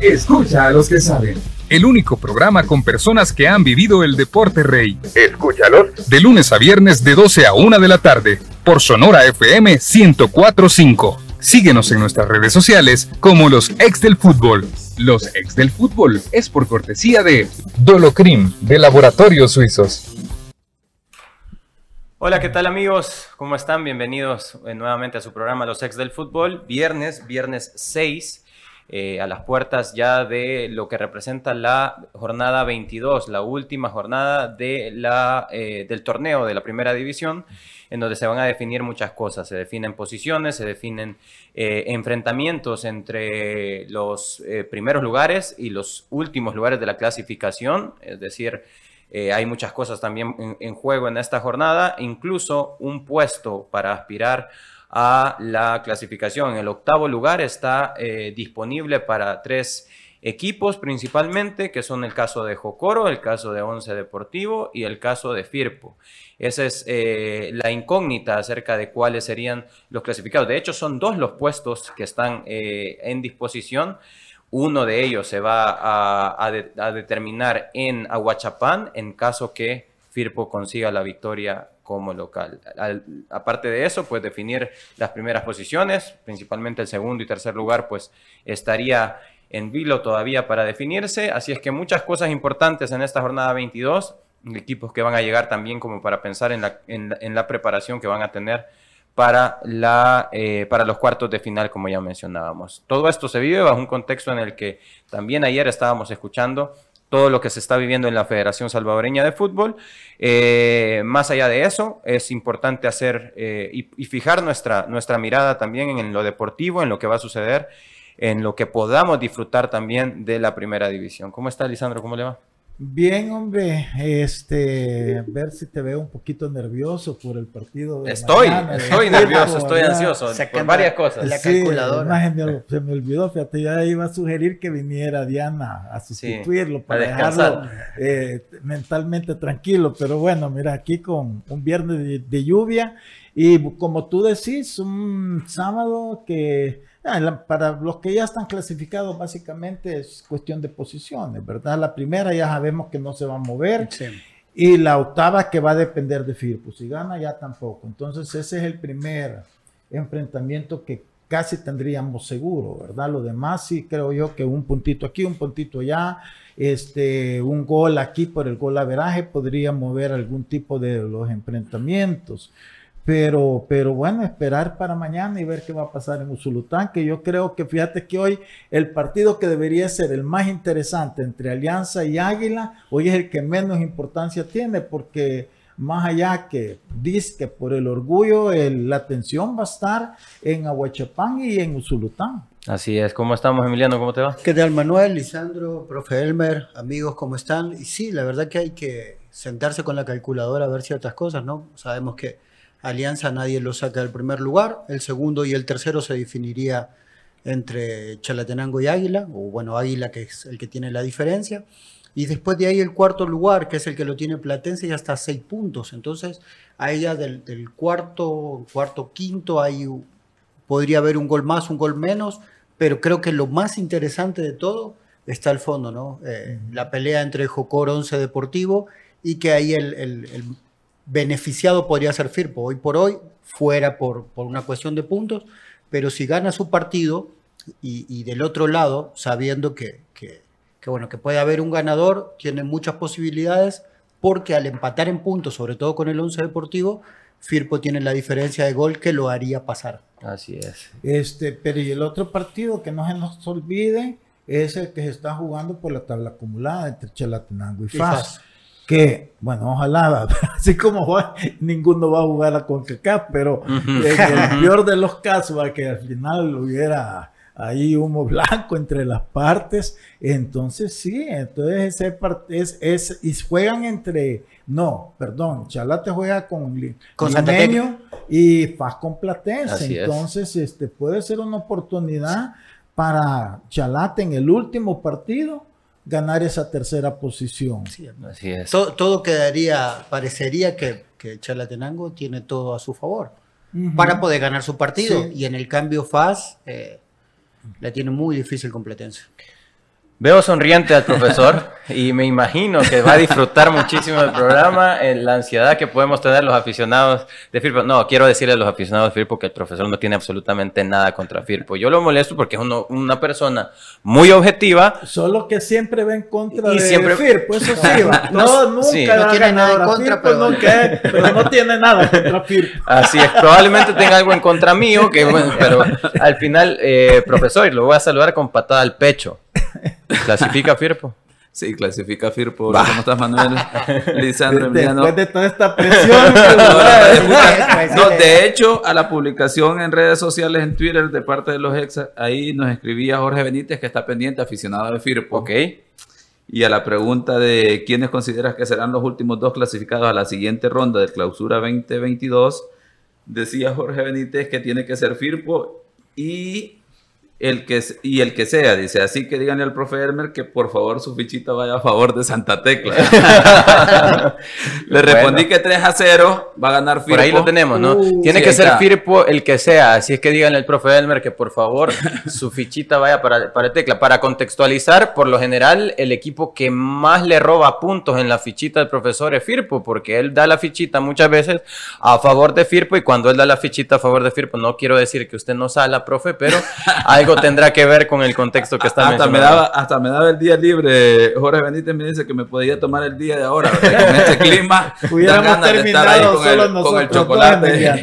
Escucha a los que saben. El único programa con personas que han vivido el deporte rey. Escúchalos. De lunes a viernes de 12 a 1 de la tarde. Por Sonora FM 1045. Síguenos en nuestras redes sociales como los ex del fútbol. Los ex del fútbol es por cortesía de Dolocrim de Laboratorios Suizos. Hola, ¿qué tal amigos? ¿Cómo están? Bienvenidos eh, nuevamente a su programa Los ex del fútbol. Viernes, viernes 6 eh, a las puertas ya de lo que representa la jornada 22, la última jornada de la, eh, del torneo de la primera división, en donde se van a definir muchas cosas. Se definen posiciones, se definen eh, enfrentamientos entre los primeros lugares y los últimos lugares de la clasificación, es decir, hay muchas cosas también en, en, juego en esta jornada, incluso un puesto para aspirar a la clasificación. El octavo lugar está eh, disponible para tres equipos principalmente, que son el caso de Jocoro, el caso de Once Deportivo y el caso de Firpo. Esa es eh, la incógnita acerca de cuáles serían los clasificados. De hecho, son dos los puestos que están eh, en disposición. Uno de ellos se va a, a determinar en Aguachapán en caso que Firpo consiga la victoria como local. aparte de eso, pues definir las primeras posiciones, principalmente el segundo y tercer lugar, pues estaría en vilo todavía para definirse. Así es que muchas cosas importantes en esta jornada 22, equipos que van a llegar también como para pensar en la, en, la preparación que van a tener para, la, eh, para los cuartos de final, como ya mencionábamos. Todo esto se vive bajo un contexto en el que también ayer estábamos escuchando todo lo que se está viviendo en la Federación Salvadoreña de Fútbol. Eh, más allá de eso, es importante hacer eh, y, fijar nuestra, nuestra mirada también en lo deportivo, en lo que va a suceder, en lo que podamos disfrutar también de la primera división. ¿Cómo está, Lisandro? ¿Cómo le va? Bien, hombre, este, ver si te veo un poquito nervioso por el partido. De estoy, estoy nervioso, estoy ansioso por varias cosas. La calculadora. se me olvidó, fíjate, ya iba a sugerir que viniera Diana a sustituirlo para dejarlo eh, mentalmente tranquilo, pero bueno, mira, aquí con un viernes de lluvia y como tú decís, un sábado que Ah, para los que ya están clasificados, básicamente es cuestión de posiciones, ¿verdad? La primera ya sabemos que no se va a mover. Y la octava que va a depender de Firpo. Si gana, ya tampoco. Entonces, ese es el primer enfrentamiento que casi tendríamos seguro, ¿verdad? Lo demás sí creo yo que un puntito aquí, un puntito allá, este, un gol aquí por el gol averaje podría mover algún tipo de los enfrentamientos. Pero, pero bueno, esperar para mañana y ver qué va a pasar en Usulután, que yo creo que fíjate que hoy el partido que debería ser el más interesante entre Alianza y Águila, hoy es el que menos importancia tiene, porque más allá que dice que por el orgullo, la atención va a estar en Aguachapán y en Usulután. Así es, ¿cómo estamos Emiliano? ¿Cómo te va? ¿Qué tal Manuel, Lisandro, profe Elmer, amigos, ¿cómo están? Y sí, la verdad que hay que sentarse con la calculadora a ver ciertas cosas, ¿no? Sabemos que Alianza nadie lo saca del primer lugar, el segundo y el tercero se definiría entre Chalatenango y Águila, o bueno, Águila que es el que tiene la diferencia, y después de ahí el cuarto lugar, que es el que lo tiene Platense, ya está a seis puntos, entonces ahí ya del, cuarto, cuarto, quinto, ahí podría haber un gol más, un gol menos, pero creo que lo más interesante de todo está al fondo, ¿no? Eh, la pelea entre Jocor 11 Deportivo y que ahí el beneficiado podría ser Firpo. Hoy por hoy, fuera por, por una cuestión de puntos, pero si gana su partido y, del otro lado, sabiendo que, que, bueno, que puede haber un ganador, tiene muchas posibilidades, porque al empatar en puntos, sobre todo con el 11 Deportivo, Firpo tiene la diferencia de gol que lo haría pasar. Así es. Este, pero y el otro partido que no se nos olvide es el que se está jugando por la tabla acumulada entre Chalatenango y, FAS que, bueno, ojalá, así como va, ninguno va a jugar a CONCACAF, pero en el peor de los casos, a que al final hubiera ahí humo blanco entre las partes, entonces sí, entonces ese es, es, y juegan entre, no, perdón, Chalate juega con, con Limeño y Faz con Platense, entonces este, puede ser una oportunidad para Chalate en el último partido ganar esa tercera posición. así es. Todo, quedaría, parecería que, que Chalatenango tiene todo a su favor para poder ganar su partido. Y en el cambio FAS, eh, le tiene muy difícil Completense. Veo sonriente al profesor y me imagino que va a disfrutar muchísimo del programa, en la ansiedad que podemos tener los aficionados de Firpo. No, quiero decirle a los aficionados de Firpo que el profesor no tiene absolutamente nada contra Firpo. Yo lo molesto porque es una persona muy objetiva. Solo que siempre va en contra de Firpo, eso sí. No, nunca no tiene nada en contra, pero... pero no tiene nada contra Firpo. Así es, probablemente tenga algo en contra mío, que, pero al final, eh, profesor, lo voy a saludar con patada al pecho. ¿Clasifica Firpo? Sí, clasifica Firpo. ¿Cómo estás, Manuel? Lisandro Emiliano. Después de toda esta presión. no, de hecho, a la publicación en redes sociales, en Twitter, de parte de los ex, ahí nos escribía Jorge Benítez, que está pendiente, aficionado de Firpo. Ok. Y a la pregunta de quiénes consideras que serán los últimos dos clasificados a la siguiente ronda de clausura 2022, decía Jorge Benítez que tiene que ser Firpo y el que, y el que sea, dice, así que díganle al profe Elmer que por favor su fichita vaya a favor de Santa Tecla. Le respondí que 3 a 0 va a ganar Firpo. Por ahí lo tenemos, ¿no? Uh, Tiene que ser Firpo el que sea, así es que díganle al profe Elmer que por favor su fichita vaya para, para Tecla. Para contextualizar, por lo general, el equipo que más le roba puntos en la fichita del profesor es Firpo, porque él da la fichita muchas veces a favor de Firpo y cuando él da la fichita a favor de Firpo, no quiero decir que usted no sala, profe, pero hay tendrá que ver con el contexto que está hasta me daba Hasta me daba el día libre. Jorge Benítez me dice que me podía tomar el día de ahora. con este clima, Hubiéramos terminado con, el, con el chocolate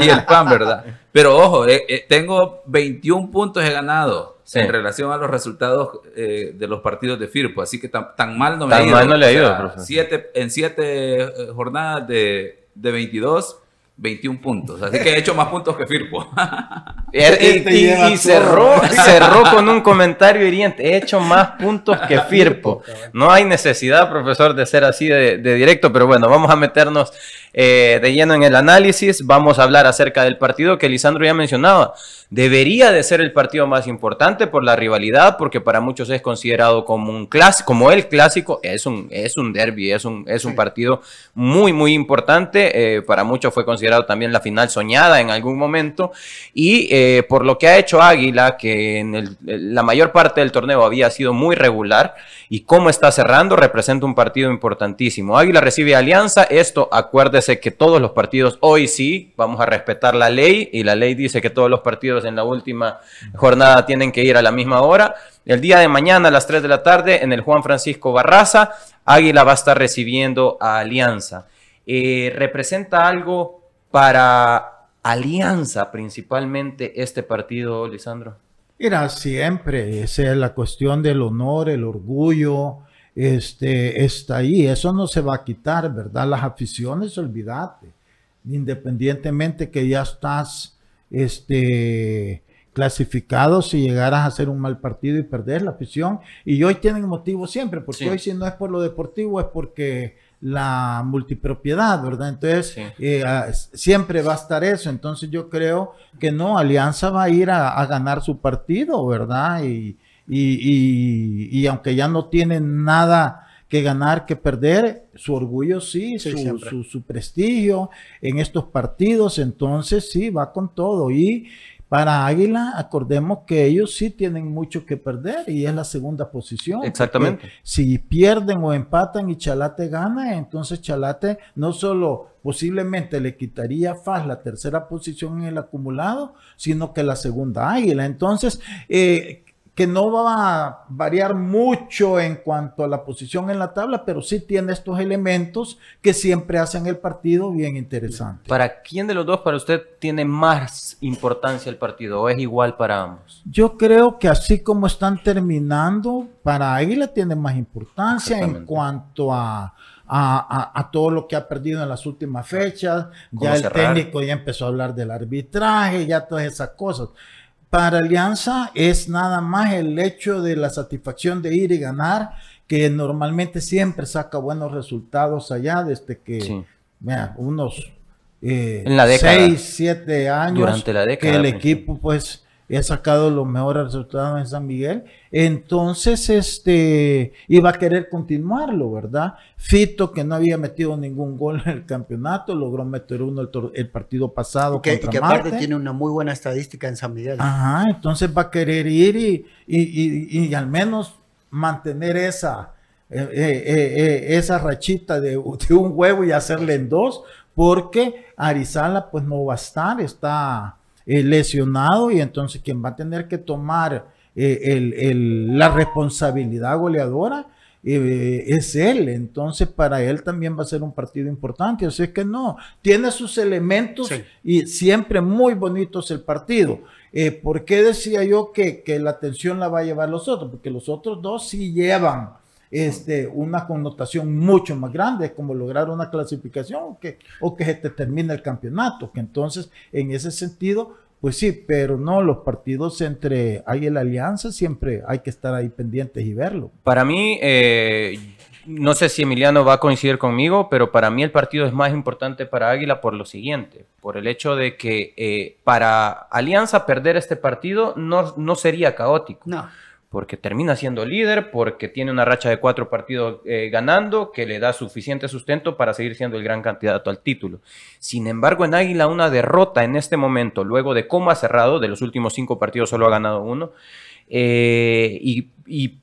y el pan, ¿verdad? Pero ojo, eh, eh, tengo 21 puntos he ganado. en relación a los resultados eh, de los partidos de Firpo. Así que tan, mal no me ha ido. Mal no le ha ido, siete, en siete jornadas de, de 22 21 puntos. Así que he hecho más puntos que Firpo. y, cerró, cerró con un comentario hiriente. He hecho más puntos que Firpo. No hay necesidad, profesor, de ser así de, directo, pero bueno, vamos a meternos eh, de lleno en el análisis. Vamos a hablar acerca del partido que Lisandro ya mencionaba debería de ser el partido más importante por la rivalidad, porque para muchos es considerado como un clásico, como el clásico, es un, es un derby, es un, es un partido muy, muy importante. Eh, para muchos fue considerado también la final soñada en algún momento. Y eh, por lo que ha hecho Águila, que en la mayor parte del torneo había sido muy regular, y cómo está cerrando, representa un partido importantísimo. Águila recibe Alianza, esto acuérdese que todos los partidos hoy sí, vamos a respetar la ley, y la ley dice que todos los partidos en la última jornada tienen que ir a la misma hora. El día de mañana a las 3 de la tarde en el Juan Francisco Barraza, Águila va a estar recibiendo a Alianza. Eh, ¿Representa algo para Alianza principalmente este partido, Lisandro? Mira, siempre, esa es la cuestión del honor, el orgullo, este, está ahí, eso no se va a quitar, ¿verdad? Las aficiones, olvídate, independientemente que ya estás este, clasificados si llegaras a hacer un mal partido y perder la afición. Y hoy tienen motivo siempre, porque hoy si no es por lo deportivo es porque la multipropiedad, ¿verdad? Entonces, eh, siempre va a estar eso. Entonces yo creo que no, Alianza va a ir a, ganar su partido, ¿verdad? Y, y, y, aunque ya no tienen nada que ganar, que perder, su orgullo sí, su, su, prestigio en estos partidos, entonces sí, va con todo. Y para Águila, acordemos que ellos sí tienen mucho que perder y es la segunda posición. Exactamente. Si pierden o empatan y Chalate gana, entonces Chalate no solo posiblemente le quitaría FAS la tercera posición en el acumulado, sino que la segunda Águila. Entonces, eh, que no va a variar mucho en cuanto a la posición en la tabla, pero sí tiene estos elementos que siempre hacen el partido bien interesante. ¿Para quién de los dos, para usted, tiene más importancia el partido o es igual para ambos? Yo creo que así como están terminando, para Águila tiene más importancia en cuanto a, a, todo lo que ha perdido en las últimas fechas. Ya el técnico ya empezó a hablar del arbitraje, ya todas esas cosas. Para Alianza es nada más el hecho de la satisfacción de ir y ganar, que normalmente siempre saca buenos resultados allá desde que, unos eh, en la década, seis, siete años durante la década, que el equipo pues ha sacado los mejores resultados en San Miguel, entonces este iba a querer continuarlo, ¿verdad? Fito, que no había metido ningún gol en el campeonato, logró meter uno el, partido pasado. Que, contra que aparte tiene una muy buena estadística en San Miguel. Ajá, entonces va a querer ir y, y, al menos mantener esa, eh, eh, eh, esa rachita de, de, un huevo y hacerle en dos, porque Arizala pues no va a estar, está eh, lesionado y entonces quien va a tener que tomar eh, la responsabilidad goleadora eh, es él. Entonces para él también va a ser un partido importante. Así es que no, tiene sus elementos y siempre muy bonitos el partido. ¿Por qué decía yo que, que la atención la va a llevar los otros? Porque los otros dos sí llevan este, una connotación mucho más grande, como lograr una clasificación o que, o que se te termine el campeonato. Que entonces, en ese sentido, pues sí, pero no, los partidos entre hay la alianza siempre hay que estar ahí pendientes y verlo. Para mí, eh, no sé si Emiliano va a coincidir conmigo, pero para mí el partido es más importante para Águila por lo siguiente, por el hecho de que eh, para Alianza perder este partido no, no sería caótico. No porque termina siendo líder, porque tiene una racha de cuatro partidos eh, ganando que le da suficiente sustento para seguir siendo el gran candidato al título. Sin embargo, en Águila una derrota en este momento, luego de cómo ha cerrado, de los últimos cinco partidos solo ha ganado uno, eh, y,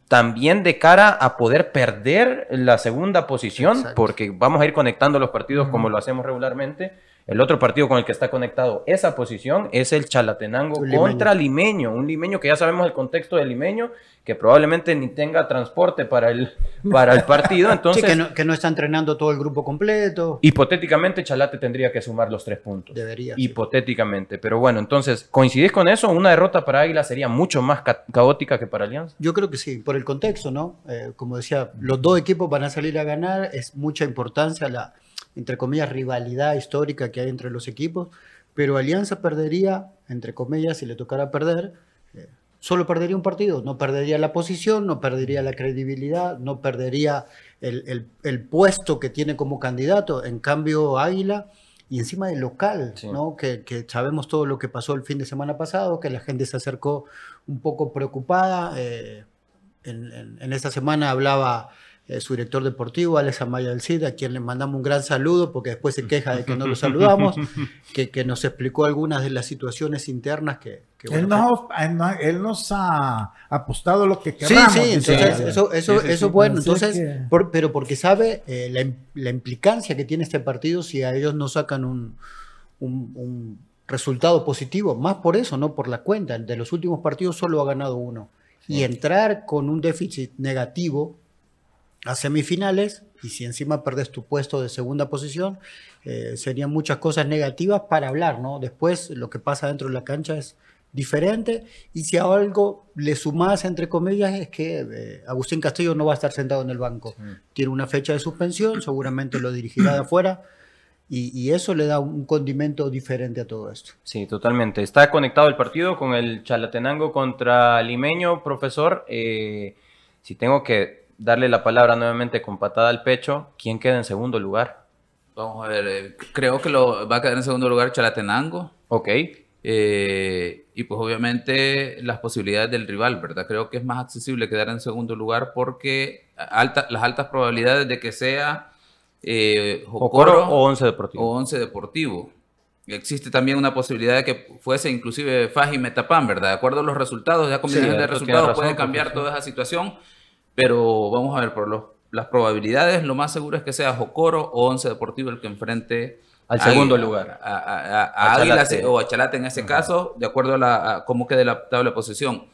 también de cara a poder perder la segunda posición, porque vamos a ir conectando los partidos como lo hacemos regularmente el otro partido con el que está conectado esa posición es el Chalatenango contra Limeño. Un Limeño que ya sabemos el contexto del Limeño, que probablemente ni tenga transporte para el, para el partido. Entonces, que, no, está entrenando todo el grupo completo. Hipotéticamente, Chalate tendría que sumar los tres puntos. Debería. Hipotéticamente. Pero bueno, entonces, ¿coincidís con eso? Una derrota para Águila sería mucho más caótica que para Alianza. Yo creo que sí, por el contexto, ¿no? Eh, como decía, los dos equipos van a salir a ganar, es mucha importancia la entre comillas, rivalidad histórica que hay entre los equipos, pero Alianza perdería, entre comillas, si le tocara perder, eh, solo perdería un partido, no perdería la posición, no perdería la credibilidad, no perdería el, puesto que tiene como candidato, en cambio Águila y encima del local, ¿no? Que, sabemos todo lo que pasó el fin de semana pasado, que la gente se acercó un poco preocupada. Eh, en, en, esta semana hablaba eh, su director deportivo, Alex Amaya del CID, a quien le mandamos un gran saludo porque después se queja de que no lo saludamos, que, que nos explicó algunas de las situaciones internas que... él, nos, ha apostado lo que queramos. Sí, sí, entonces eso, eso, eso es bueno, entonces, pero porque sabe eh, la, la, implicancia que tiene este partido si a ellos no sacan un, un, resultado positivo, más por eso, no por la cuenta, de los últimos partidos solo ha ganado uno. Y entrar con un déficit negativo a semifinales y si encima perdes tu puesto de segunda posición, eh, serían muchas cosas negativas para hablar, ¿no? Después lo que pasa dentro de la cancha es diferente y si a algo le sumás, entre comillas, es que eh, Agustín Castillo no va a estar sentado en el banco. Tiene una fecha de suspensión, seguramente lo dirigirá de afuera. Y, eso le da un condimento diferente a todo esto. Sí, totalmente. Está conectado el partido con el Chalatenango contra Limeño, profesor. Eh, si tengo que darle la palabra nuevamente con patada al pecho, ¿quién queda en segundo lugar? Vamos a ver, eh, creo que lo va a quedar en segundo lugar Chalatenango. Ok. Eh, y pues obviamente las posibilidades del rival, ¿verdad? Creo que es más accesible quedar en segundo lugar porque las altas probabilidades de que sea eh, Jocoro, o Once Deportivo. O Once Deportivo. Existe también una posibilidad de que fuese inclusive Faji Metapan, ¿verdad? De acuerdo a los resultados, ya combinación de resultados puede cambiar toda esa situación. Pero vamos a ver, por las probabilidades, lo más seguro es que sea Jocoro o Once Deportivo el que enfrente al segundo lugar. A, o a Chalate en ese caso, de acuerdo a, la, cómo quede la tabla de posición.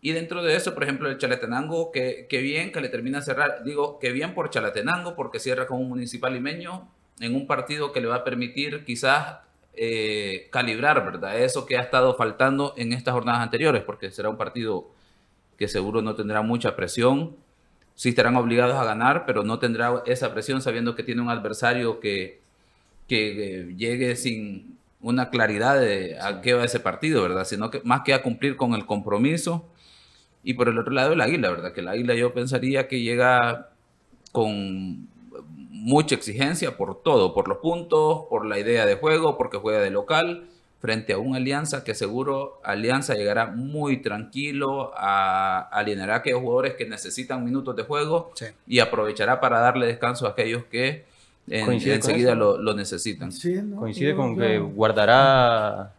Y dentro de eso, por ejemplo, el Chalatenango, que, bien que le termina a cerrar, digo que bien por Chalatenango, porque cierra con un municipal limeño en un partido que le va a permitir quizás eh, calibrar, ¿verdad? Eso que ha estado faltando en estas jornadas anteriores, porque será un partido que seguro no tendrá mucha presión. Sí estarán obligados a ganar, pero no tendrá esa presión sabiendo que tiene un adversario que, que, llegue sin una claridad de a qué va ese partido, ¿verdad? Sino que más que a cumplir con el compromiso. Y por el otro lado el Águila, ¿verdad? Que el Águila yo pensaría que llega con mucha exigencia por todo, por los puntos, por la idea de juego, porque juega de local, frente a un Alianza que seguro Alianza llegará muy tranquilo, a, alineará a aquellos jugadores que necesitan minutos de juego y aprovechará para darle descanso a aquellos que enseguida lo, necesitan. Coincide con que guardará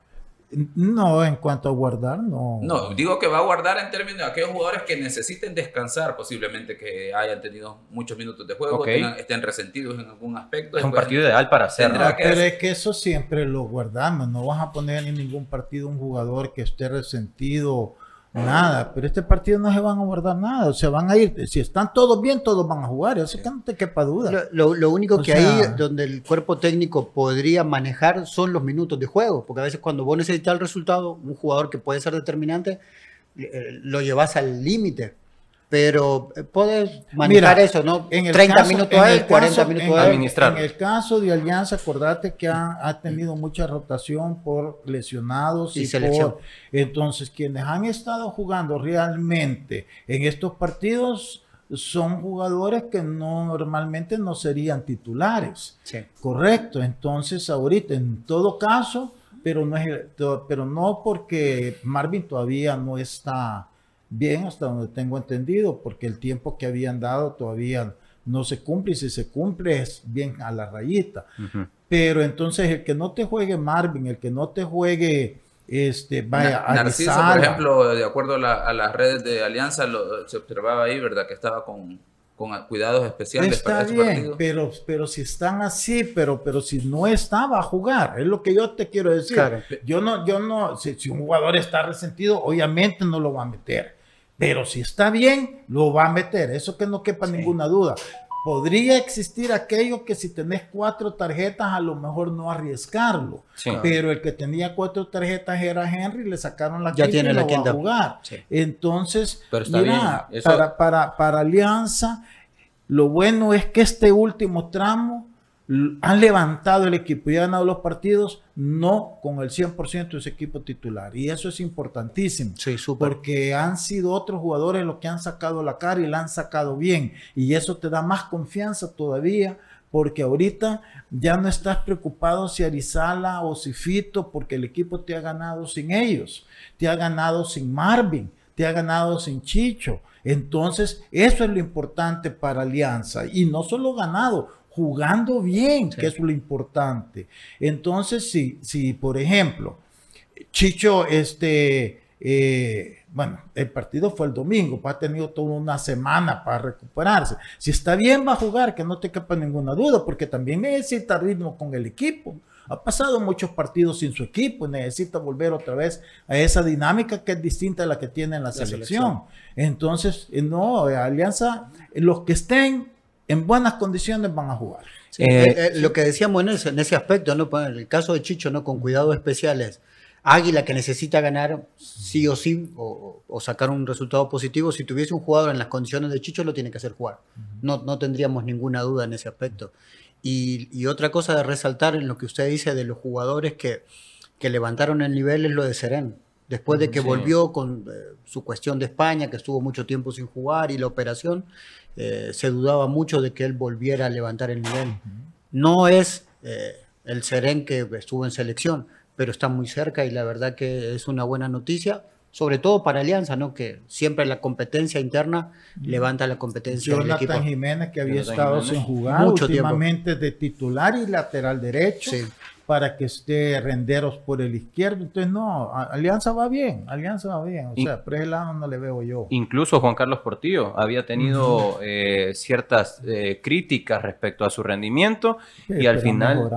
no, en cuanto a guardar, no. No, digo que va a guardar en términos de aquellos jugadores que necesiten descansar, posiblemente que hayan tenido muchos minutos de juego, estén resentidos en algún aspecto. Es un partido ideal para hacerlo. pero es que eso siempre lo guardamos. No vas a poner en ningún partido un jugador que esté resentido Nada, pero este partido no se van a guardar nada, o sea, van a ir, si están todos bien, todos van a jugar, eso que no te quepa duda. Lo, único que hay donde el cuerpo técnico podría manejar son los minutos de juego, porque a veces cuando vos necesitas el resultado, un jugador que puede ser determinante, eh, lo llevas al límite pero eh, puedes manejar eso, ¿no? En 30 minutos a él, 40 minutos a él. En el caso de Alianza, acordate que ha, tenido mucha rotación por lesionados y, selección. entonces, quienes han estado jugando realmente en estos partidos son jugadores que no normalmente no serían titulares. Correcto. Entonces, ahorita, en todo caso, pero no es, pero no porque Marvin todavía no está bien hasta donde tengo entendido, porque el tiempo que habían dado todavía no se cumple y si se cumple es bien a la rayita. Pero entonces el que no te juegue Marvin, el que no te juegue este, vaya, Narciso, por ejemplo, de acuerdo a, las redes de Alianza, se observaba ahí, ¿verdad? Que estaba con, cuidados especiales está para bien, Pero, pero si están así, pero, pero si no está, va a jugar. Es lo que yo te quiero decir. Yo no, yo no, si, si, un jugador está resentido, obviamente no lo va a meter. Pero si está bien, lo va a meter. Eso que no quepa ninguna duda. Podría existir aquello que si tenés cuatro tarjetas, a lo mejor no arriesgarlo. Pero el que tenía cuatro tarjetas era Henry, le sacaron la ya tiene y la va a jugar. Entonces, mira, para, para, para Alianza, lo bueno es que este último tramo han levantado el equipo y han ganado los partidos, no con el 100% de ese equipo titular. Y eso es importantísimo. Sí, porque han sido otros jugadores los que han sacado la cara y la han sacado bien. Y eso te da más confianza todavía, porque ahorita ya no estás preocupado si Arizala o si Fito, porque el equipo te ha ganado sin ellos. Te ha ganado sin Marvin, te ha ganado sin Chicho. Entonces, eso es lo importante para Alianza. Y no solo ganado, jugando bien, que es lo importante. Entonces, si, si por ejemplo, Chicho, este, eh, bueno, el partido fue el domingo, pues ha tenido toda una semana para recuperarse. Si está bien, va a jugar, que no te quepa ninguna duda, porque también necesita ritmo con el equipo. Ha pasado muchos partidos sin su equipo y necesita volver otra vez a esa dinámica que es distinta a la que tiene en la, selección. Entonces, eh, no, Alianza, los que estén en buenas condiciones van a jugar. Eh, eh, eh, lo que decíamos en ese, en ese aspecto, ¿no? Pues, en el caso de Chicho, ¿no? Con cuidados especiales. Águila que necesita ganar sí o sí o, sacar un resultado positivo, si tuviese un jugador en las condiciones de Chicho lo tiene que hacer jugar. No, no tendríamos ninguna duda en ese aspecto. Y, otra cosa de resaltar en lo que usted dice de los jugadores que, que levantaron el nivel es lo de Serén. Después de que volvió con su cuestión de España, que estuvo mucho tiempo sin jugar y la operación, eh, se dudaba mucho de que él volviera a levantar el nivel. No es eh, el Seren que estuvo en selección, pero está muy cerca y la verdad que es una buena noticia, sobre todo para Alianza, ¿no? que siempre la competencia interna levanta la competencia del equipo. Jiménez, que había estado sin jugar últimamente de titular y lateral derecho. Sí para que esté Renderos por el izquierdo. Entonces, no, Alianza va bien, Alianza va bien. O sea, por ese lado no le veo yo. Incluso Juan Carlos Portillo había tenido eh, ciertas eh, críticas respecto a su rendimiento y al final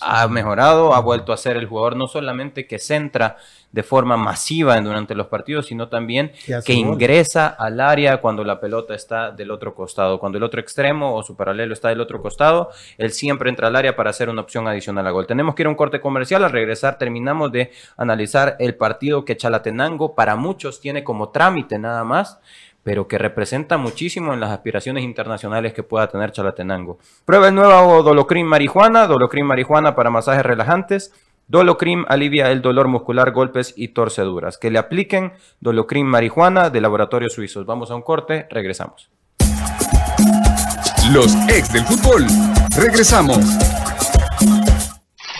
ha mejorado, ha vuelto a ser el jugador no solamente que centra de forma masiva durante los partidos, sino también que ingresa al área cuando la pelota está del otro costado. Cuando el otro extremo o su paralelo está del otro costado, él siempre entra al área para hacer una opción adicional a gol. Tenemos que ir a un corte comercial. Al regresar terminamos de analizar el partido que Chalatenango para muchos tiene como trámite nada más pero que representa muchísimo en las aspiraciones internacionales que pueda tener Chalatenango. Prueba el nuevo Dolocrin Marijuana, Dolocrin Marijuana para masajes relajantes, Dolocrim alivia el dolor muscular, golpes y torceduras. Que le apliquen Dolocrim marihuana de laboratorios suizos. Vamos a un corte, regresamos. Los ex del fútbol. Regresamos.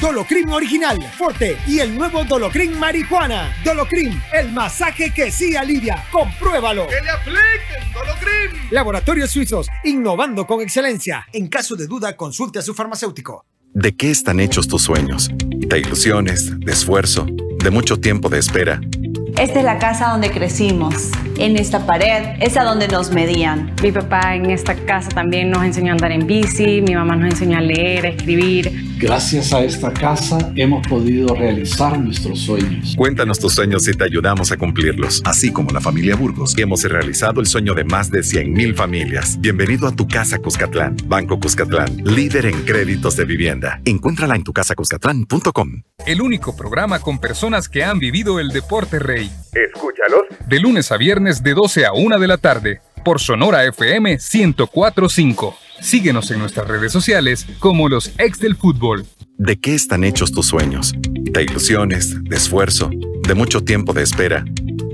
Dolocrin Original, Forte y el nuevo Dolocrin Marihuana. Dolocrin, el masaje que sí alivia. Compruébalo. ¡Que le apliquen Dolocrin! Laboratorios Suizos, innovando con excelencia. En caso de duda, consulte a su farmacéutico. ¿De qué están hechos tus sueños? De ilusiones, de esfuerzo, de mucho tiempo de espera. Esta es la casa donde crecimos. En esta pared es a donde nos medían. Mi papá en esta casa también nos enseñó a andar en bici, mi mamá nos enseñó a leer, a escribir. Gracias a esta casa hemos podido realizar nuestros sueños. Cuéntanos tus sueños y te ayudamos a cumplirlos. Así como la familia Burgos, hemos realizado el sueño de más de 100.000 familias. Bienvenido a tu casa Cuscatlán. Banco Cuscatlán, líder en créditos de vivienda. Encuéntrala en tucasacuscatlán.com. El único programa con personas que han vivido el deporte rey. Escúchalos de lunes a viernes de 12 a 1 de la tarde por Sonora FM 1045. Síguenos en nuestras redes sociales como los ex del fútbol. ¿De qué están hechos tus sueños? De ilusiones, de esfuerzo, de mucho tiempo de espera.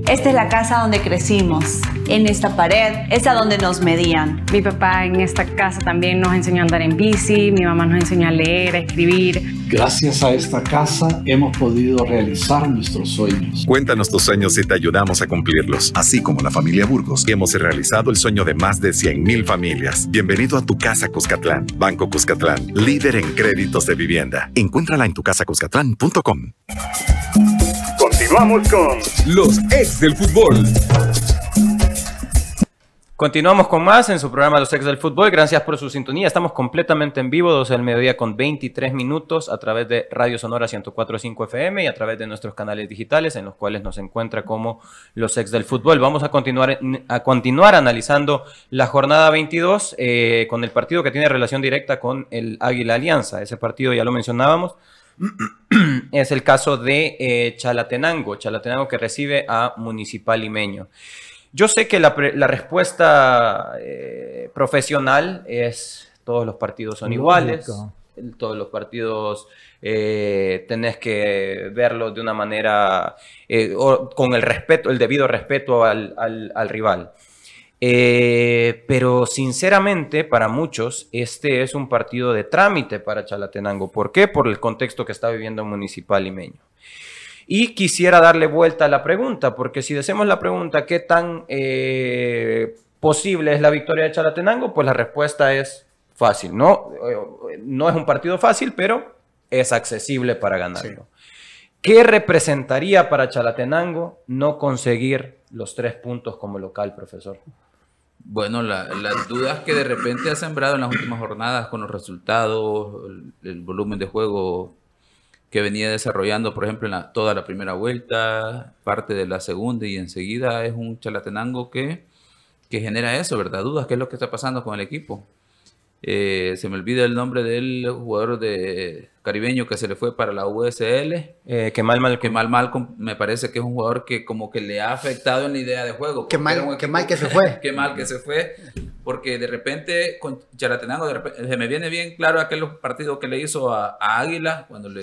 Esta es la casa donde crecimos. En esta pared es a donde nos medían. Mi papá en esta casa también nos enseñó a andar en bici, mi mamá nos enseñó a leer, a escribir. Gracias a esta casa hemos podido realizar nuestros sueños. Cuéntanos tus sueños y te ayudamos a cumplirlos. Así como la familia Burgos, hemos realizado el sueño de más de 100.000 familias. Bienvenido a tu casa Cuscatlán. Banco Cuscatlán, líder en créditos de vivienda. Encuéntrala en tucasacuscatlán.com. Continuamos con los ex del fútbol. Continuamos con más en su programa Los Ex del Fútbol. Gracias por su sintonía. Estamos completamente en vivo, 12 del mediodía con 23 minutos a través de Radio Sonora 104.5 FM y a través de nuestros canales digitales en los cuales nos encuentra como Los Ex del Fútbol. Vamos a continuar, a continuar analizando la jornada 22 eh, con el partido que tiene relación directa con el Águila Alianza. Ese partido ya lo mencionábamos. es el caso de eh, Chalatenango, Chalatenango que recibe a Municipal Limeño. Yo sé que la, respuesta eh, profesional es todos los partidos son iguales, todos los partidos eh, tenés que verlo de una manera con el respeto, el debido respeto al, al rival. Eh, pero sinceramente, para muchos, este es un partido de trámite para Chalatenango. ¿Por qué? Por el contexto que está viviendo Municipal Limeño. Y quisiera darle vuelta a la pregunta, porque si decimos la pregunta, ¿qué tan eh, posible es la victoria de Chalatenango? Pues la respuesta es fácil. No, eh, no es un partido fácil, pero es accesible para ganarlo. ¿Qué representaría para Chalatenango no conseguir los tres puntos como local, profesor? Bueno, las dudas que de repente ha sembrado en las últimas jornadas con los resultados, el, volumen de juego que venía desarrollando, por ejemplo, en toda la primera vuelta, parte de la segunda y enseguida es un chalatenango que, que genera eso, ¿verdad? Dudas, ¿qué es lo que está pasando con el equipo? Eh, se me olvida el nombre del jugador de caribeño que se le fue para la USL. Eh, que mal, mal, que mal, mal, me parece que es un jugador que como que le ha afectado en la idea de juego. Qué mal, qué mal que se fue. qué mal que se fue, porque de repente con Charatenango, se me viene bien claro aquel partido que le hizo a, Águila cuando le,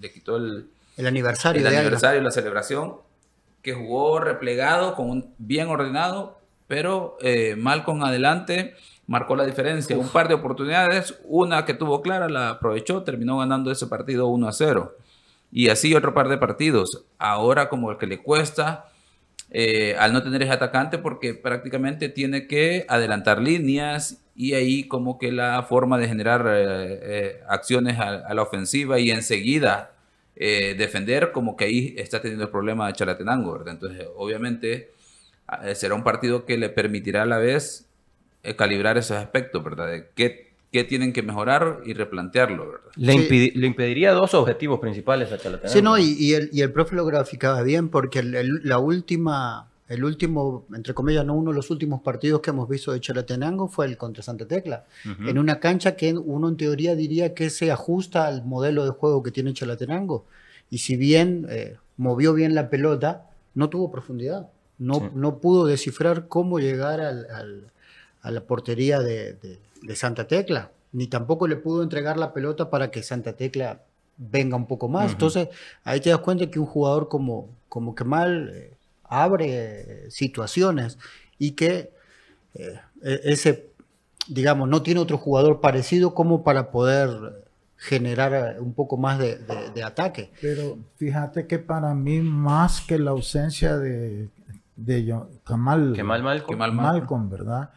le, quitó el, el aniversario, el aniversario, la celebración, que jugó replegado, con un, bien ordenado, pero eh, mal con adelante marcó la diferencia. Un par de oportunidades, una que tuvo clara la aprovechó, terminó ganando ese partido 1 a 0. Y así otro par de partidos. Ahora como el que le cuesta eh, al no tener ese atacante porque prácticamente tiene que adelantar líneas y ahí como que la forma de generar eh, eh, acciones a, la ofensiva y enseguida defender como que ahí está teniendo el problema de Chalatenango, ¿verdad? Entonces obviamente será un partido que le permitirá a la vez calibrar esos aspectos, ¿verdad? De qué, qué, tienen que mejorar y replantearlo, ¿verdad? Le, impediría dos objetivos principales a Chalatenango. Sí, no, y, el, y el profe lo graficaba bien porque la última, el último, entre comillas, no uno de los últimos partidos que hemos visto de Chalatenango fue el contra Santa Tecla, en una cancha que uno en teoría diría que se ajusta al modelo de juego que tiene Chalatenango. Y si bien eh, movió bien la pelota, no tuvo profundidad. No, no pudo descifrar cómo llegar al, a la portería de, Santa Tecla, ni tampoco le pudo entregar la pelota para que Santa Tecla venga un poco más. Entonces, ahí te das cuenta que un jugador como, como Kemal eh, abre situaciones y que eh, e-, ese, digamos, no tiene otro jugador parecido como para poder generar un poco más de, ataque. Pero fíjate que para mí, más que la ausencia de, de Kamal, Kemal Malcolm, Malcolm, ¿verdad?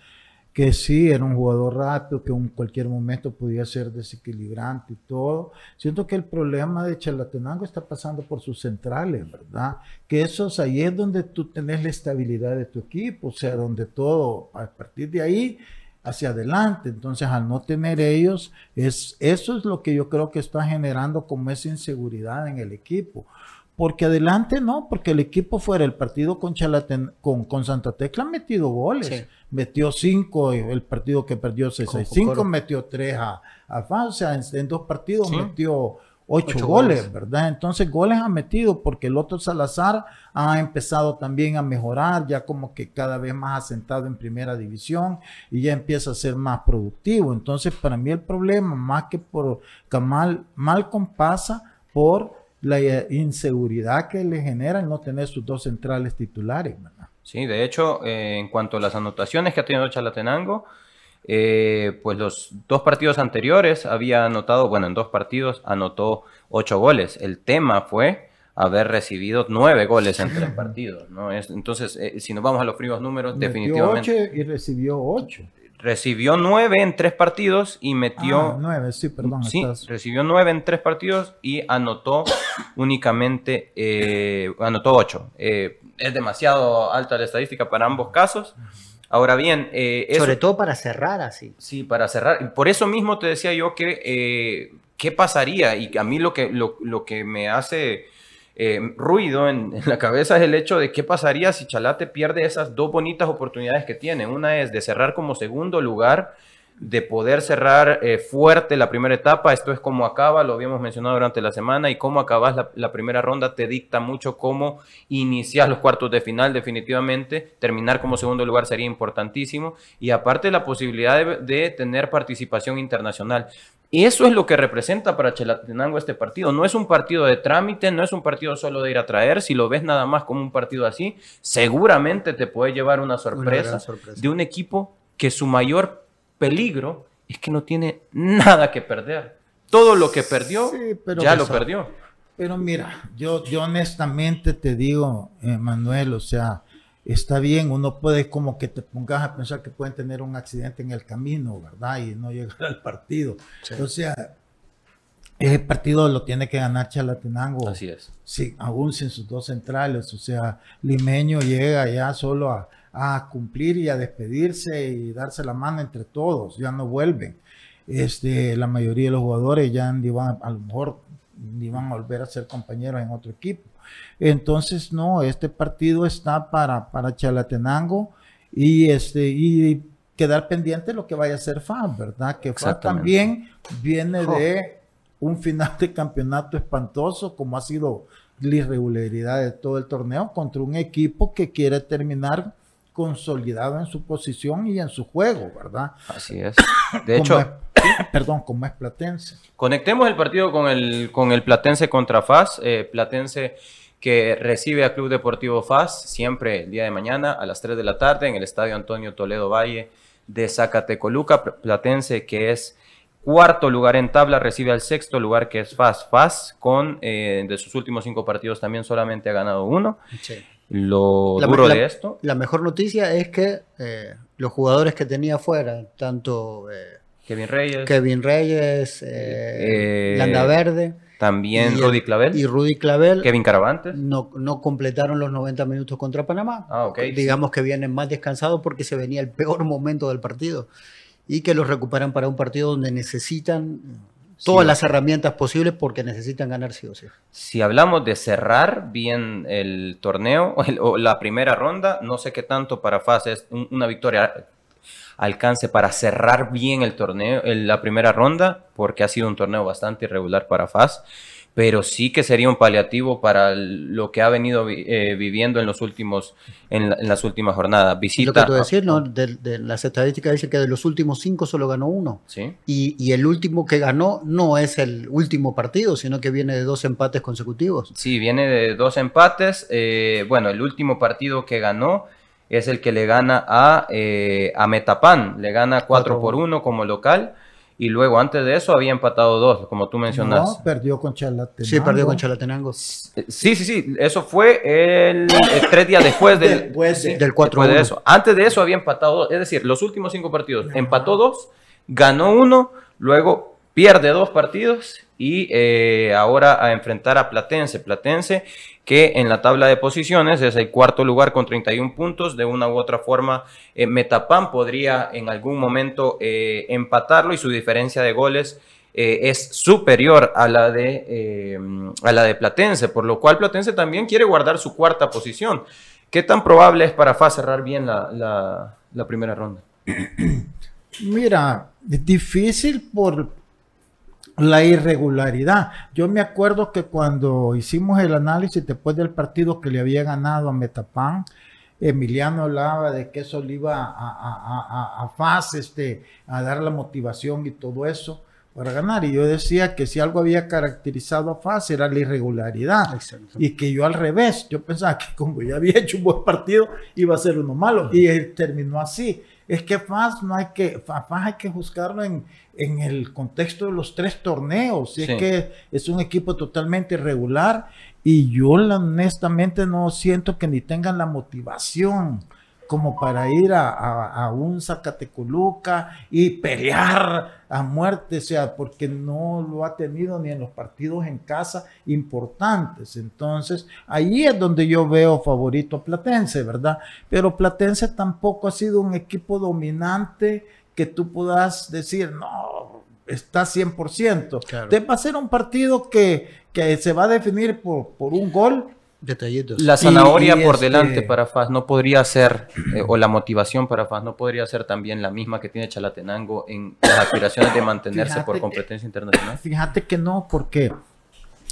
Que sí, era un jugador rápido, que en cualquier momento podía ser desequilibrante y todo. Siento que el problema de Chalatenango está pasando por sus centrales, ¿verdad? Que esos ahí es donde tú tenés la estabilidad de tu equipo, o sea, donde todo, a partir de ahí hacia adelante. Entonces, al no tener ellos, es, eso es lo que yo creo que está generando como esa inseguridad en el equipo. Porque adelante no, porque el equipo fuera el partido con, Chalaten, con, con Santa Tecla ha metido goles. Metió cinco, el partido que perdió 6-5, metió tres a, a O sea, en, dos partidos metió ocho, goles, ¿verdad? Entonces goles ha metido porque el otro Salazar ha empezado también a mejorar, ya como que cada vez más asentado en primera división y ya empieza a ser más productivo. Entonces, para mí el problema, más que por Kamal, Malcolm pasa por la inseguridad que le genera el no tener sus dos centrales titulares. Sí, de hecho, eh, en cuanto a las anotaciones que ha tenido Chalatenango, eh, pues los dos partidos anteriores había anotado, bueno, en dos partidos anotó ocho goles. El tema fue haber recibido nueve goles en tres partidos, ¿no? Es, entonces, eh, si nos vamos a los fríos números, definitivamente... y recibió ocho recibió nueve en tres partidos y metió. Ah, nueve, sí, perdón. Sí, recibió nueve en tres partidos y anotó únicamente, eh, anotó ocho. Eh, es demasiado alta la estadística para ambos casos. Ahora bien, eh, sobre todo para cerrar así. Sí, para cerrar. Por eso mismo te decía yo que qué pasaría y a mí lo que lo que me hace eh, ruido en, la cabeza es el hecho de qué pasaría si Chalate pierde esas dos bonitas oportunidades que tiene. Una es de cerrar como segundo lugar de poder cerrar eh, fuerte la primera etapa. Esto es como acaba, lo habíamos mencionado durante la semana, y cómo acabas la, primera ronda te dicta mucho cómo iniciar los cuartos de final definitivamente. Terminar como segundo lugar sería importantísimo. Y aparte la posibilidad de, de tener participación internacional. Y eso es lo que representa para Chelatenango este partido. No es un partido de trámite, no es un partido solo de ir a traer. Si lo ves nada más como un partido así, seguramente te puede llevar una sorpresa. de un equipo que su mayor peligro es que no tiene nada que perder. Todo lo que perdió, ya lo perdió. Pero mira, yo, yo honestamente te digo, Manuel, o sea, está bien, uno puede como que te pongas a pensar que pueden tener un accidente en el camino, ¿verdad? Y no llegar al partido. O sea, ese partido lo tiene que ganar Chalatenango. Así es. Sí, aún sin sus dos centrales. O sea, Limeño llega ya solo a, a cumplir y a despedirse y darse la mano entre todos, ya no vuelven. Este, la mayoría de los jugadores ya ni van, a lo mejor ni van a volver a ser compañeros en otro equipo. Entonces, no, este partido está para, para Chalatenango y, este, y quedar pendiente de lo que vaya a ser FAM, ¿verdad? Que FAM también viene de un final de campeonato espantoso, como ha sido la irregularidad de todo el torneo, contra un equipo que quiere terminar consolidado en su posición y en su juego, ¿verdad? Así es. De hecho, perdón, como es Platense. Conectemos el partido con el, con el Platense contra FAS. Eh, Platense que recibe a Club Deportivo FAS siempre el día de mañana a las 3 de la tarde en el Estadio Antonio Toledo Valle de Zacatecoluca. Platense que es cuarto lugar en tabla, recibe al sexto lugar que es FAS. FAS con eh, de sus últimos cinco partidos también solamente ha ganado uno. Sí. Lo duro de esto. La mejor noticia es que eh, los jugadores que tenía fuera, tanto eh, Kevin Reyes, Kevin Reyes, eh, Landa Verde. También Rudy Clavel. Y Rudy Clavel. Kevin Caravantes. No, no completaron los 90 minutos contra Panamá. Ah, okay, Digamos que vienen más descansados porque se venía el peor momento del partido. Y que los recuperan para un partido donde necesitan todas las herramientas posibles porque necesitan ganar sí o sí. Si hablamos de cerrar bien el torneo o la primera ronda, no sé qué tanto para FAS es una victoria alcance para cerrar bien el torneo, la primera ronda, porque ha sido un torneo bastante irregular para FAS. Pero sí que sería un paliativo para lo que ha venido eh, viviendo en los últimos en, las últimas jornadas. Visita. Lo que tú decir, ¿no? De, las estadísticas dice que de los últimos cinco solo ganó uno. Sí. Y, el último que ganó no es el último partido, sino que viene de dos empates consecutivos. Sí, viene de dos empates. Eh, bueno, el último partido que ganó es el que le gana a, eh, a Metapan, le gana 4 por 1 como local. Y luego, antes de eso, había empatado dos, como tú mencionas. No, perdió con Chalatenango. Sí, perdió con Chalatenango. Sí, sí, sí. Eso fue el, tres días después del, del 4 de eso. Antes de eso había empatado dos. Es decir, los últimos cinco partidos. Empató dos, ganó uno, luego pierde dos partidos y eh, ahora a enfrentar a Platense. Platense que en la tabla de posiciones es el cuarto lugar con 31 puntos. De una u otra forma, eh, Metapan podría en algún momento eh, empatarlo y su diferencia de goles eh, es superior a la, de, a la de Platense, por lo cual Platense también quiere guardar su cuarta posición. ¿Qué tan probable es para FA cerrar bien la, la primera ronda? Mira, es difícil por, la irregularidad. Yo me acuerdo que cuando hicimos el análisis después del partido que le había ganado a Metapan, Emiliano hablaba de que eso le iba a, a, a, FAS este, a dar la motivación y todo eso para ganar. Y yo decía que si algo había caracterizado a FAS era la irregularidad. Y que yo al revés, yo pensaba que como ya había hecho un buen partido, iba a ser uno malo. Y él terminó así. Es que FAS no hay que, FAS hay que juzgarlo en, en el contexto de los tres torneos. Es que es un equipo totalmente irregular y yo honestamente no siento que ni tengan la motivación como para ir a, un Zacatecoluca y pelear a muerte, o sea, porque no lo ha tenido ni en los partidos en casa importantes. Entonces, ahí es donde yo veo favorito a Platense, ¿verdad? Pero Platense tampoco ha sido un equipo dominante que tú puedas decir, no, está 100%. Claro. va a ser un partido que, que se va a definir por, por un gol. Detallitos. La zanahoria por este delante para FAS no podría ser, eh, o la motivación para FAS no podría ser también la misma que tiene Chalatenango en las aspiraciones de mantenerse por competencia internacional. Fíjate que no, porque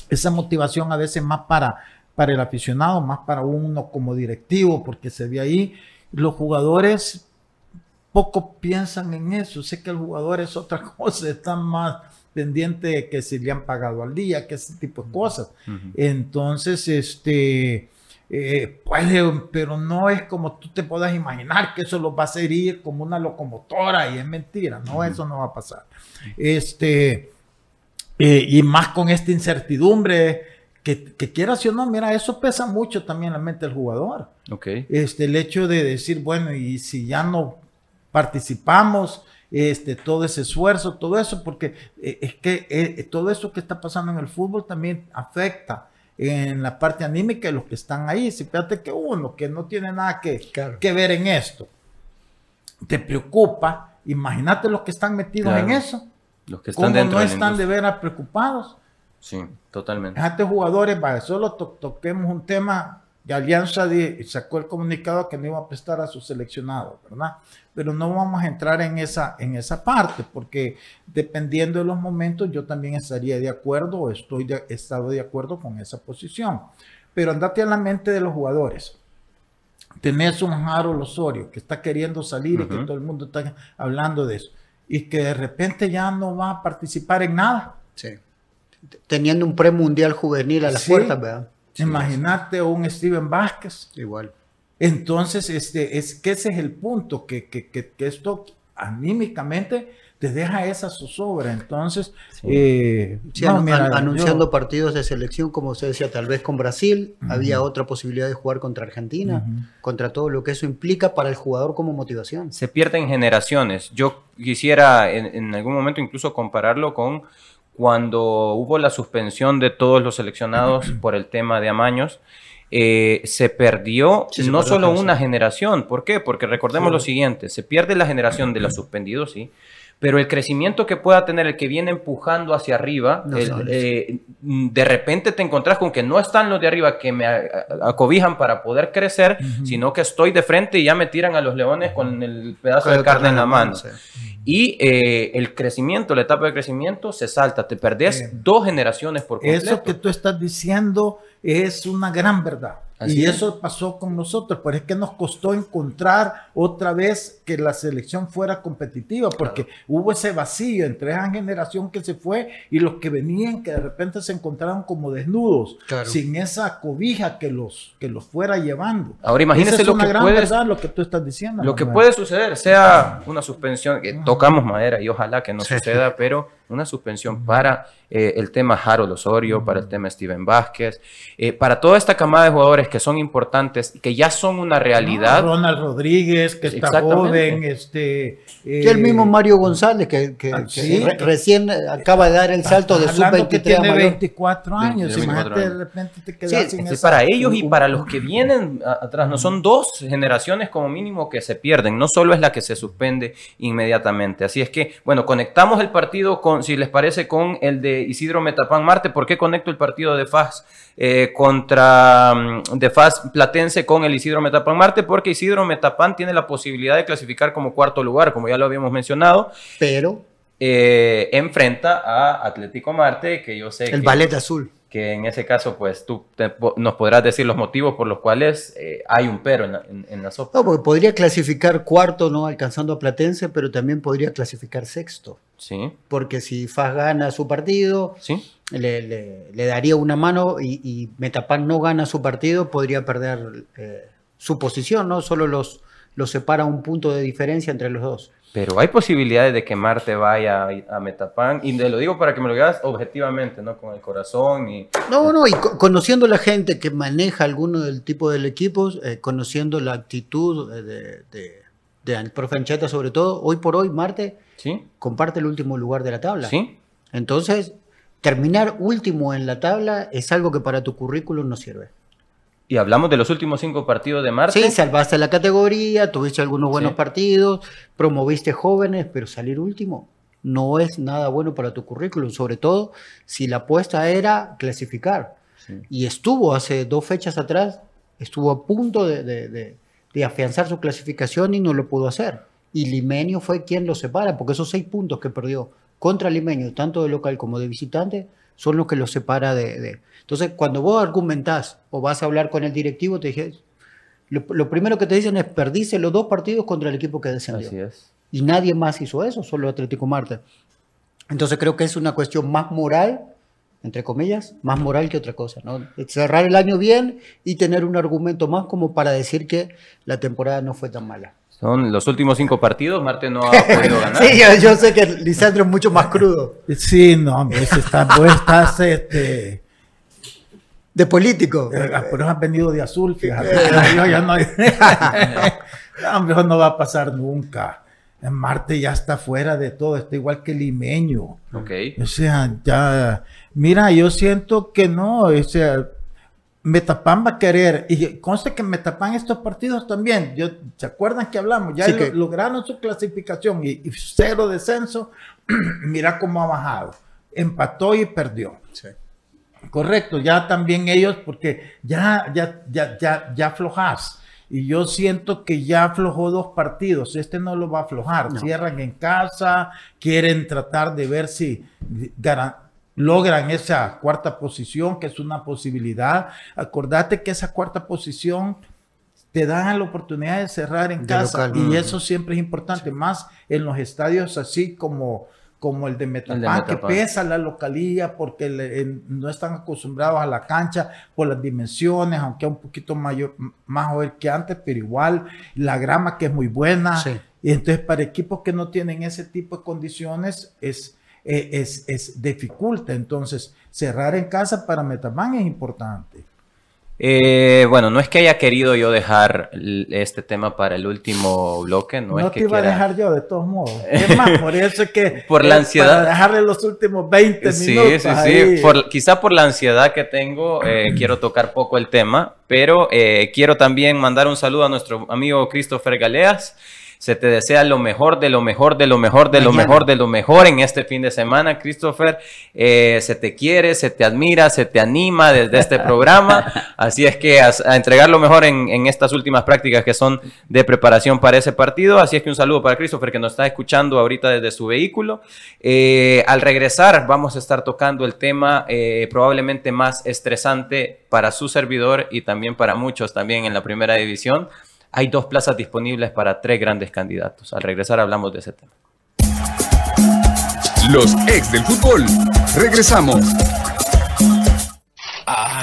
esa motivación a veces más para, para el aficionado, más para uno como directivo, porque se ve ahí, los jugadores poco piensan en eso. Sé que el jugador es otra cosa, están más pendiente de que si le han pagado al día, que ese tipo de cosas. Entonces, este, eh, puede, pero no es como tú te puedas imaginar que eso lo va a hacer ir como una locomotora y es mentira, no, eso no va a pasar. Este, eh, y más con esta incertidumbre, que, que quieras o no, mira, eso pesa mucho también en la mente del jugador. Okay. Este, el hecho de decir, bueno, y si ya no participamos, este, todo ese esfuerzo, todo eso, porque eh, es que eh, todo eso que está pasando en el fútbol también afecta en la parte anímica de los que están ahí. Si fíjate que uno que no tiene nada que, que ver en esto, te preocupa, imagínate los que están metidos en eso. Los que están dentro no están de veras preocupados. Sí, totalmente. Fíjate jugadores, vale, solo toquemos un tema Alianza sacó el comunicado que no iba a prestar a sus seleccionados, ¿verdad? Pero no vamos a entrar en esa, en esa parte, porque dependiendo de los momentos, yo también estaría de acuerdo o estoy de, he estado de acuerdo con esa posición. Pero andate a la mente de los jugadores. Tenés un Harold Osorio que está queriendo salir y que todo el mundo está hablando de eso. Y que de repente ya no va a participar en nada. Sí. Teniendo un premundial juvenil a las puertas, ¿verdad? Imagínate un Steven Vázquez. Igual. Entonces, este, es que ese es el punto, que, que, que, esto anímicamente te deja esa zozobra. Entonces, eh, anunciando partidos de selección, como usted decía, tal vez con Brasil, había otra posibilidad de jugar contra Argentina, contra todo lo que eso implica para el jugador como motivación. Se pierden generaciones. Yo quisiera en algún momento incluso compararlo con cuando hubo la suspensión de todos los seleccionados por el tema de amaños, eh, se perdió no solo una generación. ¿Por qué? Porque recordemos lo siguiente, se pierde la generación de los suspendidos, sí, pero el crecimiento que pueda tener el que viene empujando hacia arriba, eh, de repente te encontrás con que no están los de arriba que me acobijan para poder crecer, sino que estoy de frente y ya me tiran a los leones con el pedazo de carne en la mano. Y eh, el crecimiento, la etapa de crecimiento se salta, te perdés dos generaciones por completo. Eso que tú estás diciendo es una gran verdad y eso pasó con nosotros, pero es que nos costó encontrar otra vez que la selección fuera competitiva, porque hubo ese vacío entre esa generación que se fue y los que venían que de repente se encontraron como desnudos, sin esa cobija que los, que los fuera llevando. Ahora imagínese lo que puede, lo que tú estás diciendo. Lo que puede suceder, sea una suspensión, que tocamos madera y ojalá que no suceda, pero una suspensión para eh, el tema Harold Osorio, para el tema Steven Vázquez, eh, para toda esta camada de jugadores que son importantes, que ya son una realidad. Ronald Rodríguez, que está joven, este... que el mismo eh, Mario González, que, ah, recién acaba de dar el salto de sub-23 que tiene 24 años, imagínate de repente te quedas sin Para ellos y para los que vienen atrás, no son dos generaciones como mínimo que se pierden, no solo es la que se suspende inmediatamente. Así es que, bueno, conectamos el partido con si les parece, con el de Isidro Metapán Marte. ¿Por qué conecto el partido de FAS eh, contra mm, de FAS Platense con el Isidro Metapán Marte? Porque Isidro Metapán tiene la posibilidad de clasificar como cuarto lugar, como ya lo habíamos mencionado. Pero eh, enfrenta a Atlético Marte, que yo sé el ballet azul que en ese caso, pues tú nos podrás decir los motivos por los cuales eh, hay un pero en la, sopa. No, porque podría clasificar cuarto, no alcanzando a Platense, pero también podría clasificar sexto. Sí. Porque si Faz gana su partido, ¿Sí? le, daría una mano y, y, Metapan no gana su partido, podría perder eh, su posición, ¿no? Solo los, los separa un punto de diferencia entre los dos. Pero hay posibilidades de que Marte vaya a Metapan, y te lo digo para que me lo digas objetivamente, no con el corazón. Y... No, no, y conociendo la gente que maneja alguno del tipo del equipo, eh, conociendo la actitud de, de, de, profe Ancheta sobre todo, hoy por hoy Marte ¿Sí? comparte el último lugar de la tabla. ¿Sí? Entonces, terminar último en la tabla es algo que para tu currículum no sirve. Y hablamos de los últimos cinco partidos de Marte. Sí, salvaste la categoría, tuviste algunos buenos partidos, promoviste jóvenes, pero salir último no es nada bueno para tu currículum, sobre todo si la apuesta era clasificar. Y estuvo hace dos fechas atrás, estuvo a punto de, afianzar su clasificación y no lo pudo hacer. Y Limeño fue quien lo separa, porque esos seis puntos que perdió contra Limeño, tanto de local como de visitante, son los que los separa de entonces, cuando vos argumentás o vas a hablar con el directivo, te dije, lo, primero que te dicen es perdice los dos partidos contra el equipo que descendió. Así es. Y nadie más hizo eso, solo Atlético Marte. Entonces creo que es una cuestión más moral, entre comillas, más moral que otra cosa, ¿no? Cerrar el año bien y tener un argumento más como para decir que la temporada no fue tan mala. Son los últimos cinco partidos, Marte no ha podido ganar. sí, yo, sé que Lisandro es mucho más crudo. Sí, no, hombre, está, estás, este, de político. Eh, por eso han venido de azul, fíjate. ya no, no va a pasar nunca. En Marte ya está fuera de todo, está igual que limeño. Ok. O sea, ya. Mira, yo siento que no, o sea, Metapan va a querer, y conste que Metapan estos partidos también, yo, ¿se acuerdan que hablamos? Ya lograron su clasificación y, y, cero descenso, mira cómo ha bajado. Empató y perdió. Sí. Correcto, ya también ellos, porque ya, ya, ya, ya, ya aflojas. Y yo siento que ya aflojó dos partidos. Este no lo va a aflojar. Cierran en casa, quieren tratar de ver si logran esa cuarta posición, que es una posibilidad. Acordate que esa cuarta posición te da la oportunidad de cerrar en casa. Y eso siempre es importante, más en los estadios así como como el de Metapán, que pesa la localía porque no están acostumbrados a la cancha por las dimensiones, aunque un poquito mayor, más joven que antes, pero igual la grama que es muy buena. Y entonces para equipos que no tienen ese tipo de condiciones es, es, es, es dificulta. Entonces cerrar en casa para Metapán es importante. Eh, bueno, no es que haya querido yo dejar este tema para el último bloque. No, no es te que iba a dejar yo, de todos modos. Es más, por eso es que. por la ansiedad. Para dejarle los últimos 20 sí, minutos. Sí, sí, sí. quizá por la ansiedad que tengo, eh, quiero tocar poco el tema, pero eh, quiero también mandar un saludo a nuestro amigo Christopher Galeas Se te desea lo mejor, de lo mejor, de lo mejor, de lo mejor, de lo mejor en este fin de semana, Christopher. Eh, se te quiere, se te admira, se te anima desde este programa. Así es que a, entregar lo mejor en, estas últimas prácticas que son de preparación para ese partido. Así es que un saludo para Christopher que nos está escuchando ahorita desde su vehículo. Eh, al regresar vamos a estar tocando el tema eh, probablemente más estresante para su servidor y también para muchos también en la primera división hay dos plazas disponibles para tres grandes candidatos. Al regresar hablamos de ese tema. Los ex del fútbol. Regresamos.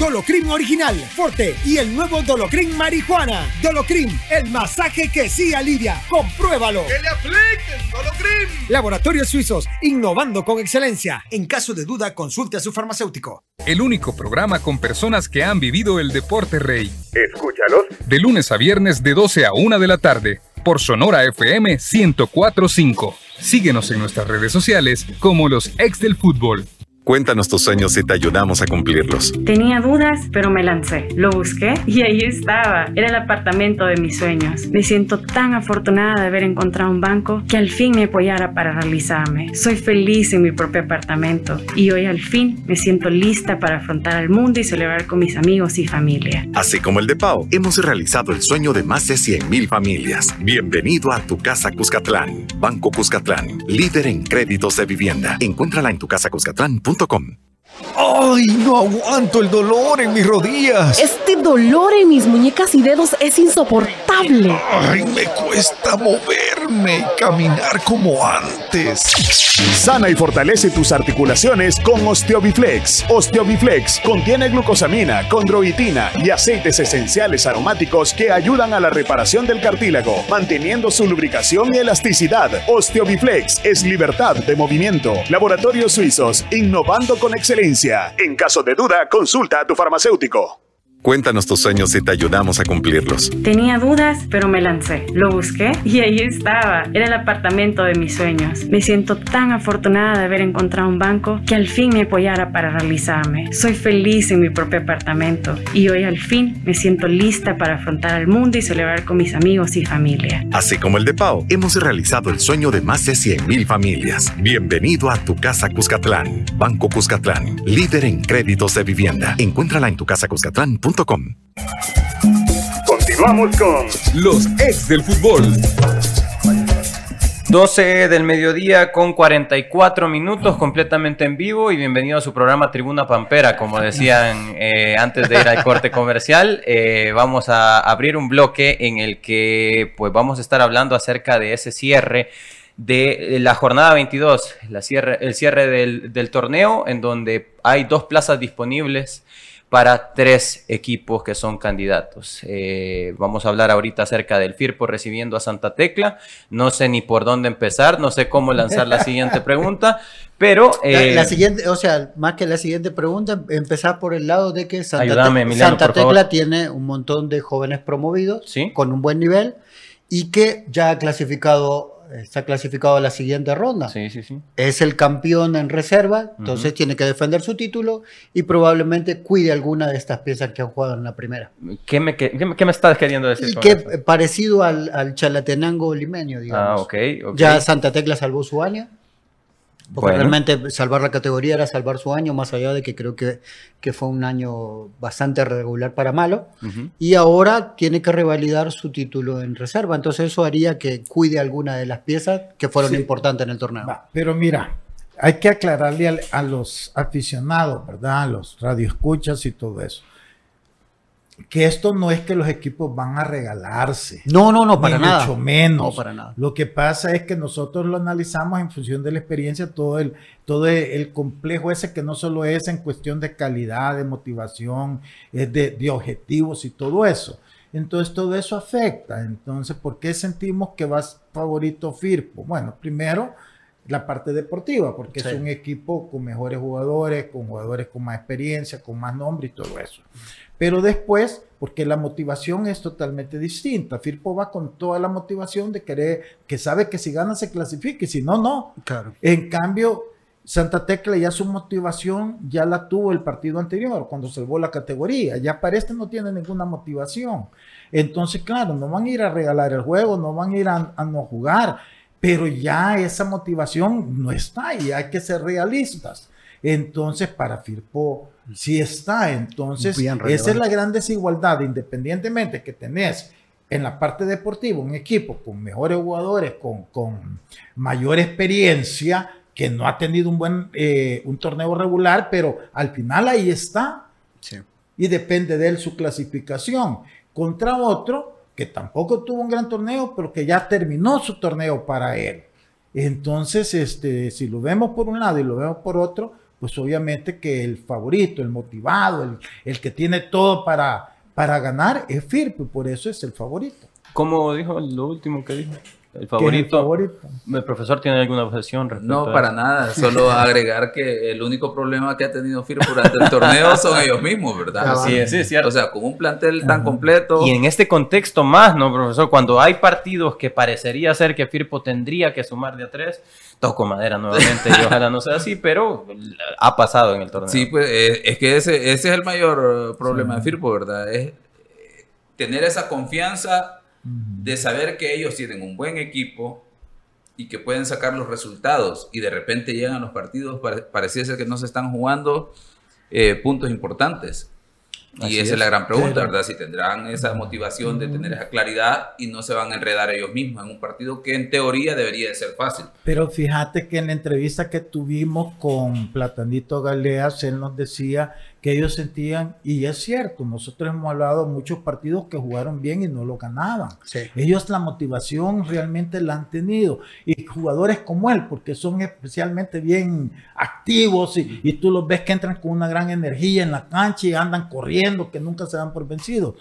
Dolocrin Original, Forte y el nuevo Dolocrin Marihuana. Dolocrin, el masaje que sí alivia. Compruébalo. ¡Que le apliquen Dolocrin! Laboratorios Suizos, innovando con excelencia. En caso de duda, consulte a su farmacéutico. El único programa con personas que han vivido el deporte rey. Escúchalos. De lunes a viernes de 12 a 1 de la tarde por Sonora FM 1045. Síguenos en nuestras redes sociales como los ex del fútbol. Cuéntanos tus sueños y te ayudamos a cumplirlos. Tenía dudas, pero me lancé. Lo busqué y ahí estaba. Era el apartamento de mis sueños. Me siento tan afortunada de haber encontrado un banco que al fin me apoyara para realizarme. Soy feliz en mi propio apartamento y hoy al fin me siento lista para afrontar al mundo y celebrar con mis amigos y familia. Así como el de Pau, hemos realizado el sueño de más de 100.000 familias. Bienvenido a tu casa Cuscatlán. Banco Cuscatlán, líder en créditos de vivienda. Encuéntrala en tu ¡Ay, no aguanto el dolor en mis rodillas! Este dolor en mis muñecas y dedos es insoportable. ¡Ay, me cuesta moverme y caminar como antes! Sana y fortalece tus articulaciones con Osteobiflex. Osteobiflex contiene glucosamina, condroitina y aceites esenciales aromáticos que ayudan a la reparación del cartílago, manteniendo su lubricación y elasticidad. Osteobiflex es libertad de movimiento. Laboratorios Suizos, innovando con excelencia. En caso de duda, consulta a tu farmacéutico. Cuéntanos tus sueños y te ayudamos a cumplirlos. Tenía dudas, pero me lancé. Lo busqué y ahí estaba. Era el apartamento de mis sueños. Me siento tan afortunada de haber encontrado un banco que al fin me apoyara para realizarme. Soy feliz en mi propio apartamento y hoy al fin me siento lista para afrontar al mundo y celebrar con mis amigos y familia. Así como el de Pau, hemos realizado el sueño de más de 100.000 familias. Bienvenido a tu casa Cuscatlán. Banco Cuscatlán, líder en créditos de vivienda. Encuéntrala en tu casa Cuscatlán. Continuamos con los ex del fútbol. 12 del mediodía con 44 minutos completamente en vivo y bienvenido a su programa Tribuna Pampera, como decían eh, antes de ir al corte comercial. Eh, vamos a abrir un bloque en el que pues vamos a estar hablando acerca de ese cierre de la jornada 22, la cierre, el cierre del, del torneo en donde hay dos plazas disponibles para tres equipos que son candidatos. Eh, vamos a hablar ahorita acerca del FIRPO recibiendo a Santa Tecla. No sé ni por dónde empezar, no sé cómo lanzar la siguiente pregunta, pero... la, eh, siguiente, o sea, más que la siguiente pregunta, empezar por el lado de que Santa, Tecla tiene un montón de jóvenes promovidos con un buen nivel y que ya ha clasificado está clasificado a la siguiente ronda. Sí, sí, sí. Es el campeón en reserva, entonces tiene que defender su título y probablemente cuide alguna de estas piezas que han jugado en la primera. ¿Qué me, qué, me estás queriendo decir? Y que parecido al, al Chalatenango limeño, digamos. Ah, ok, ok. Ya Santa Tecla salvó su año. Porque realmente salvar la categoría era salvar su año, más allá de que creo que, que fue un año bastante regular para malo. Y ahora tiene que revalidar su título en reserva. Entonces eso haría que cuide alguna de las piezas que fueron importantes en el torneo. pero mira, hay que aclararle a, a, los aficionados, ¿verdad? A los radioescuchas y todo eso que esto no es que los equipos van a regalarse. No, no, no, para nada. Mucho menos. No, para nada. Lo que pasa es que nosotros lo analizamos en función de la experiencia, todo el, todo el complejo ese que no solo es en cuestión de calidad, de motivación, es de, de objetivos y todo eso. Entonces todo eso afecta. Entonces, ¿por qué sentimos que va favorito Firpo? Bueno, primero la parte deportiva, porque es un equipo con mejores jugadores, con jugadores con más experiencia, con más nombre y todo eso. Pero después, porque la motivación es totalmente distinta. Firpo va con toda la motivación de querer, que sabe que si gana se clasifique, si no, no. Claro. En cambio, Santa Tecla ya su motivación ya la tuvo el partido anterior, cuando salvó la categoría. Ya para este no tiene ninguna motivación. Entonces, claro, no van a ir a regalar el juego, no van a ir a, a no jugar pero ya esa motivación no está y hay que ser realistas. Entonces, para Firpo sí está. Entonces, esa es la gran desigualdad, independientemente que tenés en la parte deportiva un equipo con mejores jugadores, con, con mayor experiencia, que no ha tenido un buen eh, un torneo regular, pero al final ahí está. Y depende de él su clasificación. Contra otro que tampoco tuvo un gran torneo, pero que ya terminó su torneo para él. Entonces, este, si lo vemos por un lado y lo vemos por otro, pues obviamente que el favorito, el motivado, el, el que tiene todo para, para ganar es Firpo, por eso es el favorito. ¿Cómo dijo lo último que dijo? El favorito. el, profesor tiene alguna objeción respecto No, para nada. Solo agregar que el único problema que ha tenido Firpo durante el torneo son ellos mismos, ¿verdad? Sí, sí, cierto. O sea, con un plantel tan completo. Y en este contexto más, ¿no, profesor? Cuando hay partidos que parecería ser que Firpo tendría que sumar de a tres, toco madera nuevamente y ojalá no sea así, pero ha pasado en el torneo. Sí, pues eh, es que ese, ese es el mayor problema de Firpo, ¿verdad? Es tener esa confianza de saber que ellos tienen un buen equipo y que pueden sacar los resultados y de repente llegan los partidos, pareciese que no se están jugando eh, puntos importantes. Y esa es. la gran pregunta, ¿verdad? Si tendrán esa motivación de tener esa claridad y no se van a enredar ellos mismos en un partido que en teoría debería de ser fácil. Pero fíjate que en la entrevista que tuvimos con Platanito Galeas, él nos decía que ellos sentían, y es cierto, nosotros hemos hablado de muchos partidos que jugaron bien y no lo ganaban. Ellos la motivación realmente la han tenido. Y jugadores como él, porque son especialmente bien activos y, y tú los ves que entran con una gran energía en la cancha y andan corriendo, que nunca se dan por vencidos.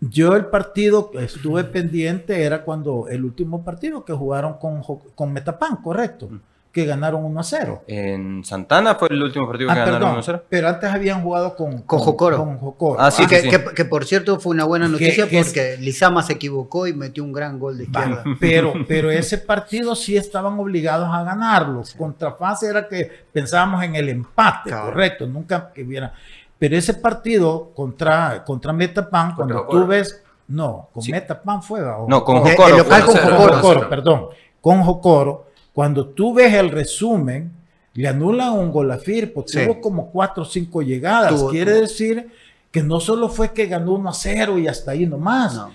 Yo el partido que estuve pendiente era cuando el último partido que jugaron con, con Metapan, correcto que ganaron 1 a 0. En Santana fue el último partido que ah, ganaron 1 a 0. Pero antes habían jugado con, con, Jocoro. Ah, sí, que, Que, por cierto fue una buena noticia porque Lizama se equivocó y metió un gran gol de izquierda. Pero, pero ese partido sí estaban obligados a ganarlo. Contrafase era que pensábamos en el empate, correcto, nunca que hubiera. Pero ese partido contra, contra Metapan, cuando tú ves. No, con Metapan fue. no, con Jocoro. El local con Jocoro, perdón. Con Jocoro cuando tú ves el resumen, le anulan un gol a Firpo, tuvo como cuatro o cinco llegadas. Quiere decir que no solo fue que ganó 1 a 0 y hasta ahí nomás. No.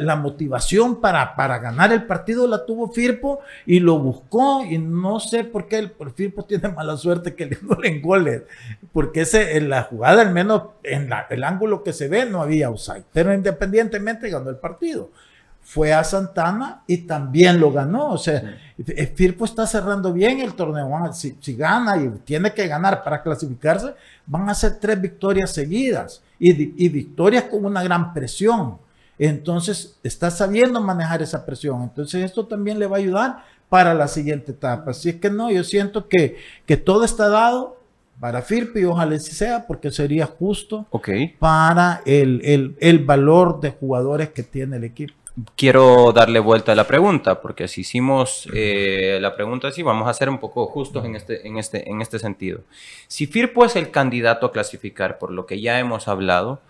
la motivación para, para ganar el partido la tuvo Firpo y lo buscó. Y no sé por qué el, Firpo tiene mala suerte que le anulen goles. Porque ese, en la jugada, al menos en el ángulo que se ve, no había outside. Pero independientemente ganó el partido fue a Santana y también lo ganó. O sea, Firpo está cerrando bien el torneo. Si, gana y tiene que ganar para clasificarse, van a ser tres victorias seguidas y, victorias con una gran presión. Entonces, está sabiendo manejar esa presión. Entonces, esto también le va a ayudar para la siguiente etapa. Así es que no, yo siento que, que todo está dado para Firpo y ojalá si sea porque sería justo para el, el, el valor de jugadores que tiene el equipo quiero darle vuelta a la pregunta, porque si hicimos eh, la pregunta así, vamos a ser un poco justos en este, en, este, en este sentido. Si Firpo es el candidato a clasificar, por lo que ya hemos hablado,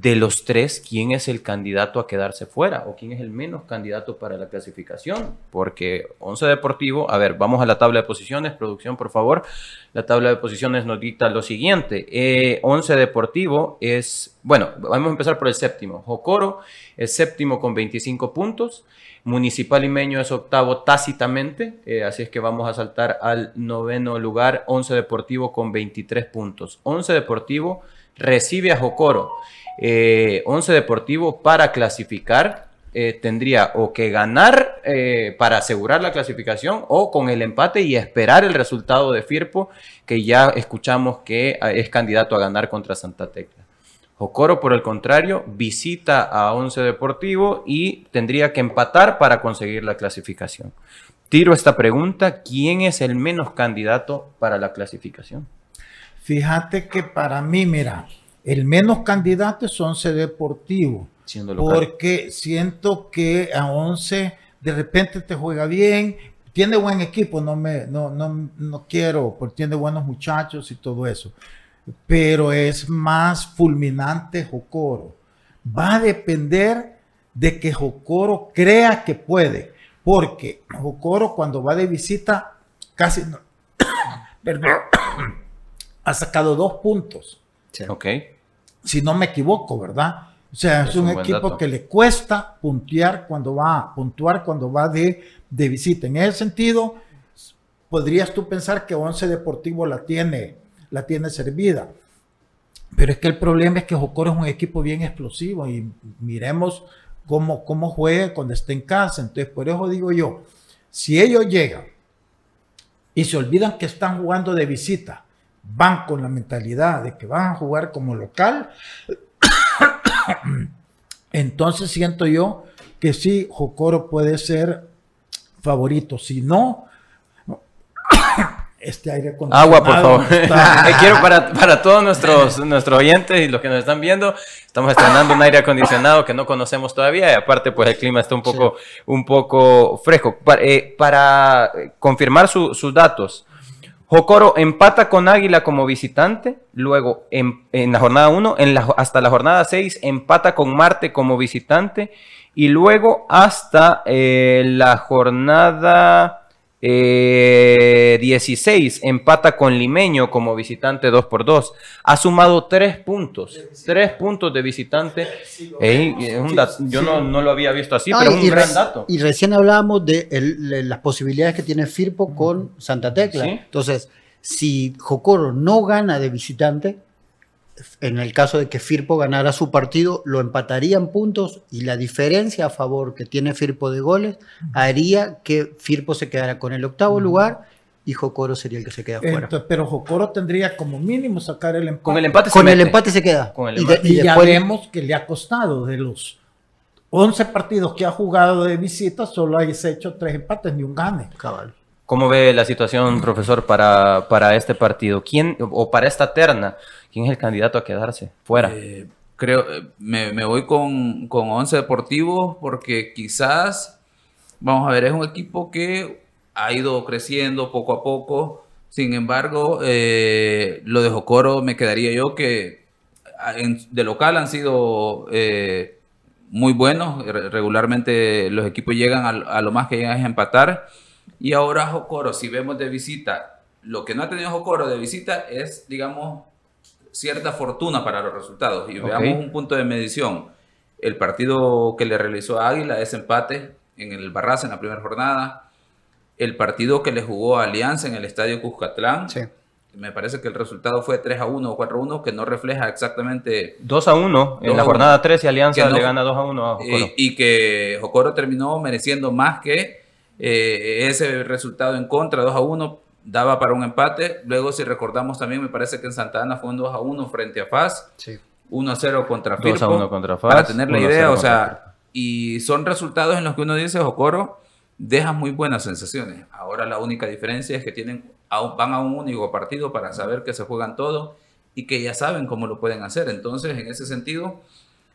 de los tres, ¿quién es el candidato a quedarse fuera? ¿O quién es el menos candidato para la clasificación? Porque Once Deportivo, a ver, vamos a la tabla de posiciones, producción, por favor. La tabla de posiciones nos dicta lo siguiente. Eh, Once Deportivo es, bueno, vamos a empezar por el séptimo. Jocoro es séptimo con 25 puntos. Municipal Limeño es octavo tácitamente, eh, así es que vamos a saltar al noveno lugar. Once Deportivo con 23 puntos. Once Deportivo recibe a Jocoro. Eh, Once Deportivo para clasificar eh, tendría o que ganar eh, para asegurar la clasificación o con el empate y esperar el resultado de Firpo, que ya escuchamos que es candidato a ganar contra Santa Tecla. Jocoro, por el contrario, visita a Once Deportivo y tendría que empatar para conseguir la clasificación. tiro esta pregunta, ¿quién es el menos candidato para la clasificación? Fíjate que para mí, mira, el menos candidato es Once Deportivo. Porque siento que a Once de repente te juega bien, tiene buen equipo, no, me, no, no, no quiero, porque tiene buenos muchachos y todo eso. Pero es más fulminante Jocoro. Va a depender de que Jocoro crea que puede. Porque Jocoro cuando va de visita casi no, perdón, ha sacado dos puntos. Ok. Si no me equivoco, ¿verdad? O sea, es, un, equipo que le cuesta puntuar cuando va, puntuar cuando va de, de visita. En ese sentido, podrías tú pensar que Once Deportivo la tiene, la tiene servida. Pero es que el problema es que Jocoro es un equipo bien explosivo y miremos cómo, cómo juega cuando esté en casa. Entonces, por eso digo yo, si ellos llegan y se olvidan que están jugando de visita, van con la mentalidad de que van a jugar como local, entonces siento yo que sí, Jocoro puede ser favorito. Si no, este aire Agua, por favor. Quiero para, para todos nuestros, nuestros oyentes y los que nos están viendo, estamos estrenando un aire acondicionado que no conocemos todavía y aparte pues el clima está un poco, un poco fresco. Eh, para, confirmar sus datos, Jocoro empata con Águila como visitante, luego en, la jornada 1, hasta la jornada 6 empata con Marte como visitante y luego hasta eh, la jornada 16 eh, empata con Limeño como visitante 2 por 2 Ha sumado 3 puntos. 3 puntos de visitante. yo no, lo había visto así, pero es un gran dato. Y recién hablábamos de, las posibilidades que tiene Firpo con Santa Tecla. Entonces, si Jocoro no gana de visitante, en el caso de que Firpo ganara su partido, lo empatarían puntos y la diferencia a favor que tiene Firpo de goles haría que Firpo se quedara con el octavo lugar y Jocoro sería el que se queda fuera. pero Jocoro tendría como mínimo sacar el empate. Con el empate, se, con el empate se queda. y, ya vemos que le ha costado de los 11 partidos que ha jugado de visita, solo ha hecho tres empates ni un gane. Cabal. ¿Cómo ve la situación, profesor, para, para este partido? ¿Quién, o para esta terna, quién es el candidato a quedarse fuera? Eh, creo, eh, me, voy con, con Once Deportivo porque quizás, vamos a ver, es un equipo que ha ido creciendo poco a poco. Sin embargo, eh, lo de Jocoro me quedaría yo que de local han sido muy buenos. Regularmente los equipos llegan a, a, lo más que llegan es empatar. Y ahora Jocoro, si vemos de visita, lo que no ha tenido Jocoro de visita es, digamos, cierta fortuna para los resultados. Y veamos un punto de medición. El partido que le realizó a Águila es empate en el Barraza en la primera jornada. El partido que le jugó a Alianza en el Estadio Cuscatlán. Me parece que el resultado fue 3 a 1 o 4 a 1, que no refleja exactamente. 2 a 1 en la jornada 3 y Alianza le gana 2 a 1 a Jocoro. y que Jocoro terminó mereciendo más que eh, ese resultado en contra, 2 a 1, daba para un empate. Luego, si recordamos también, me parece que en Santa Ana fue un 2 a 1 frente a FAS. 1 a 0 contra Firpo. 2 a 1 contra FAS. Para tener la idea, o sea, y son resultados en los que uno dice, Jocoro, deja muy buenas sensaciones. Ahora la única diferencia es que tienen, van a un único partido para saber que se juegan todo y que ya saben cómo lo pueden hacer. Entonces, en ese sentido,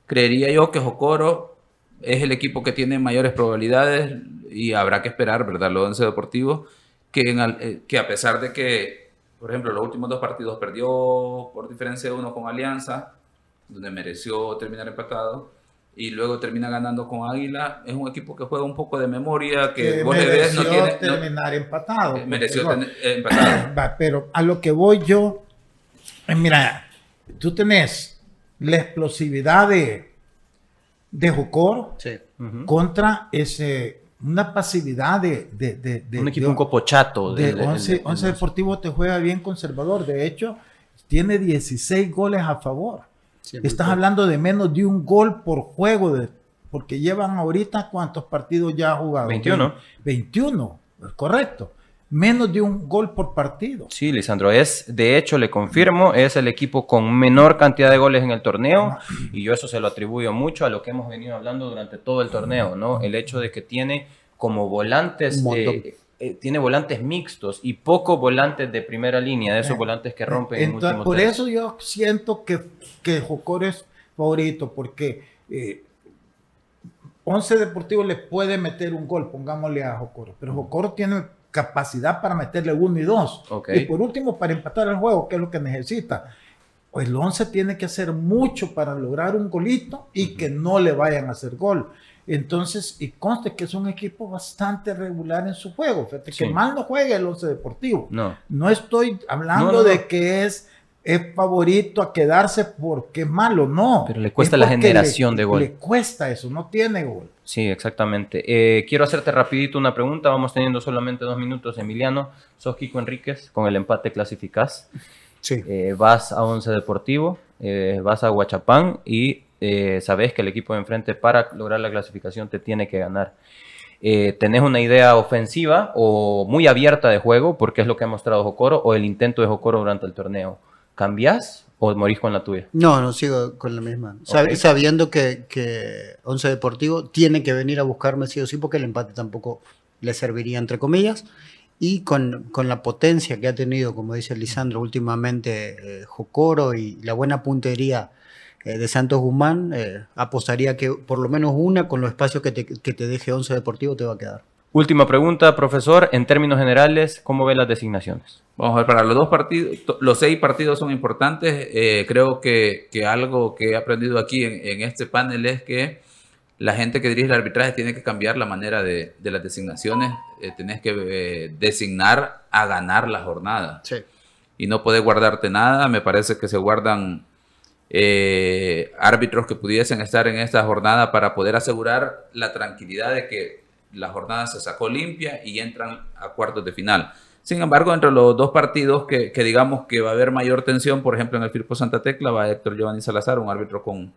creería yo que Jocoro es el equipo que tiene mayores probabilidades y habrá que esperar, ¿verdad? Los 11 deportivos, que, eh, que a pesar de que, por ejemplo, los últimos dos partidos perdió por diferencia de uno con Alianza, donde mereció terminar empatado, y luego termina ganando con Águila, es un equipo que juega un poco de memoria, que, vos le ves, no tiene... terminar empatado. Eh, mereció tener, eh, empatado. pero a lo que voy yo, mira, tú tenés la explosividad de de Jocoro contra ese una pasividad de, un equipo un copochato de, 11, Deportivo te juega bien conservador. De hecho tiene 16 goles a favor. Estás hablando de menos de un gol por juego de, porque llevan ahorita cuántos partidos ya ha jugado 21 21 correcto menos de un gol por partido. Sí, Lisandro, es, de hecho, le confirmo, es el equipo con menor cantidad de goles en el torneo y yo eso se lo atribuyo mucho a lo que hemos venido hablando durante todo el torneo, ¿no? El hecho de que tiene como volantes, eh, eh, tiene volantes mixtos y pocos volantes de primera línea, de esos Eh, volantes que rompen. en Entonces, último por eso yo siento que, que Jocoro es favorito, porque eh, Once Deportivo le puede meter un gol, pongámosle a Jocoro, pero Jocoro tiene capacidad para meterle uno y dos. Ok. Y por último, para empatar el juego, que es lo que necesita. Pues el Once tiene que hacer mucho para lograr un golito y que no le vayan a hacer gol. Entonces, y conste que es un equipo bastante regular en su juego. Fíjate Sí. que mal no juega el Once Deportivo. No. No estoy hablando No, no, no. de que es, es favorito a quedarse porque es malo, no. Pero le cuesta Es la generación le- de gol. Le cuesta eso, no tiene gol. Sí, exactamente. Eh, quiero hacerte rapidito una pregunta. Vamos teniendo solamente dos minutos, Emiliano. Sos Kiko Enríquez, con el empate clasificás. Sí. Eh, vas a Once Deportivo, eh, vas a Huachapán y eh, sabes que el equipo de enfrente para lograr la clasificación te tiene que ganar. Eh, ¿Tenés una idea ofensiva o muy abierta de juego, porque es lo que ha mostrado Jocoro, o el intento de Jocoro durante el torneo? ¿Cambiás o morís con la tuya? No, no, sigo con la misma. Sabiendo que, que Once Deportivo tiene que venir a buscarme sí o sí, porque el empate tampoco le serviría, entre comillas. Y con, con la potencia que ha tenido, como dice Lisandro, últimamente eh, Jocoro y la buena puntería eh, de Santos Guzmán, eh, apostaría que por lo menos una con los espacios que te, que te deje Once Deportivo te va a quedar. Última pregunta, profesor. En términos generales, ¿cómo ve las designaciones? Vamos a ver, para los dos partidos, los seis partidos son importantes. Eh, creo que, que algo que he aprendido aquí en, en este panel es que la gente que dirige el arbitraje tiene que cambiar la manera de, de las designaciones. Eh, tenés que eh, designar a ganar la jornada. Sí. Y no podés guardarte nada. Me parece que se guardan eh, árbitros que pudiesen estar en esta jornada para poder asegurar la tranquilidad de que la jornada se sacó limpia y entran a cuartos de final. Sin embargo, entre los dos partidos que, que digamos que va a haber mayor tensión, por ejemplo, en el Firpo Santa Tecla va Héctor Giovanni Salazar, un árbitro con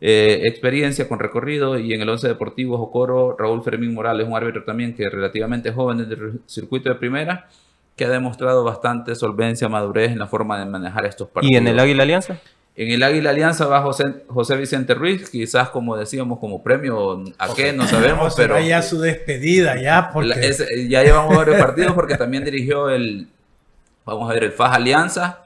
eh, experiencia, con recorrido, y en el Once Deportivo Jocoro, Raúl Fermín Morales, un árbitro también que es relativamente joven en el circuito de primera, que ha demostrado bastante solvencia, madurez en la forma de manejar estos partidos. ¿Y en el Águila Alianza? En el Águila Alianza va José, José Vicente Ruiz, quizás como decíamos, como premio a qué, no sabemos, pero ya su despedida, ya, porque... la- es- ya llevamos varios partidos porque también dirigió el, vamos a ver, el FAS Alianza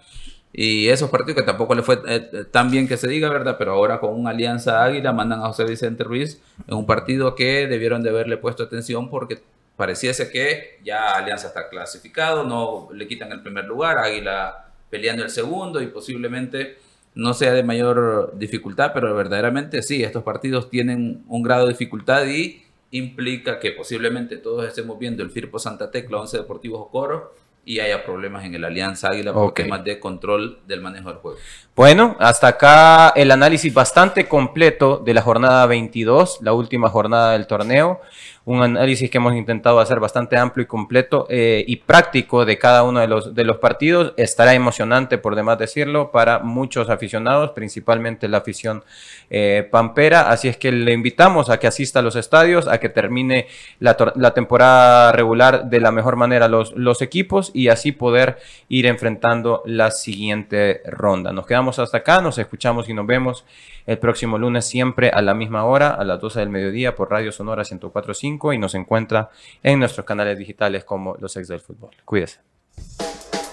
y esos partidos que tampoco le fue eh, eh, tan bien que se diga, ¿verdad? Pero ahora con un Alianza Águila mandan a José Vicente Ruiz en un partido que debieron de haberle puesto atención porque pareciese que ya Alianza está clasificado, no le quitan el primer lugar, Águila peleando el segundo y posiblemente no sea de mayor dificultad, pero verdaderamente sí, estos partidos tienen un grado de dificultad y implica que posiblemente todos estemos viendo el Firpo Santa Tecla, Once Deportivo Jocoro y haya problemas en el Alianza Águila por temas de control del manejo del juego. Bueno, hasta acá el análisis bastante completo de la jornada 22, la última jornada del torneo. Un análisis que hemos intentado hacer bastante amplio y completo eh, y práctico de cada uno de los, de los partidos. Estará emocionante, por demás decirlo, para muchos aficionados, principalmente la afición eh, pampera. Así es que le invitamos a que asista a los estadios, a que termine la, la temporada regular de la mejor manera los, los equipos y así poder ir enfrentando la siguiente ronda. Nos quedamos hasta acá, nos escuchamos y nos vemos el próximo lunes siempre a la misma hora, a las 12 del mediodía por Radio Sonora 104.5 y nos encuentra en nuestros canales digitales como Los Ex del Fútbol. Cuídese.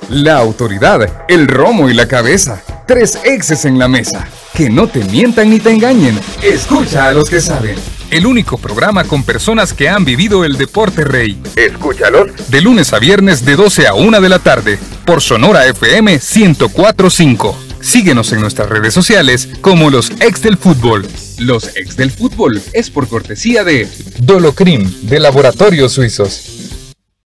La autoridad, el romo y la cabeza. Tres exes en la mesa. Que no te mientan ni te engañen. Escucha a los que saben. El único programa con personas que han vivido el deporte rey. Escúchalos. De lunes a viernes de 12 a 1 de la tarde. Por Sonora FM 1045. Síguenos en nuestras redes sociales como los ex del fútbol. Los ex del fútbol es por cortesía de Dolocrim de Laboratorios Suizos.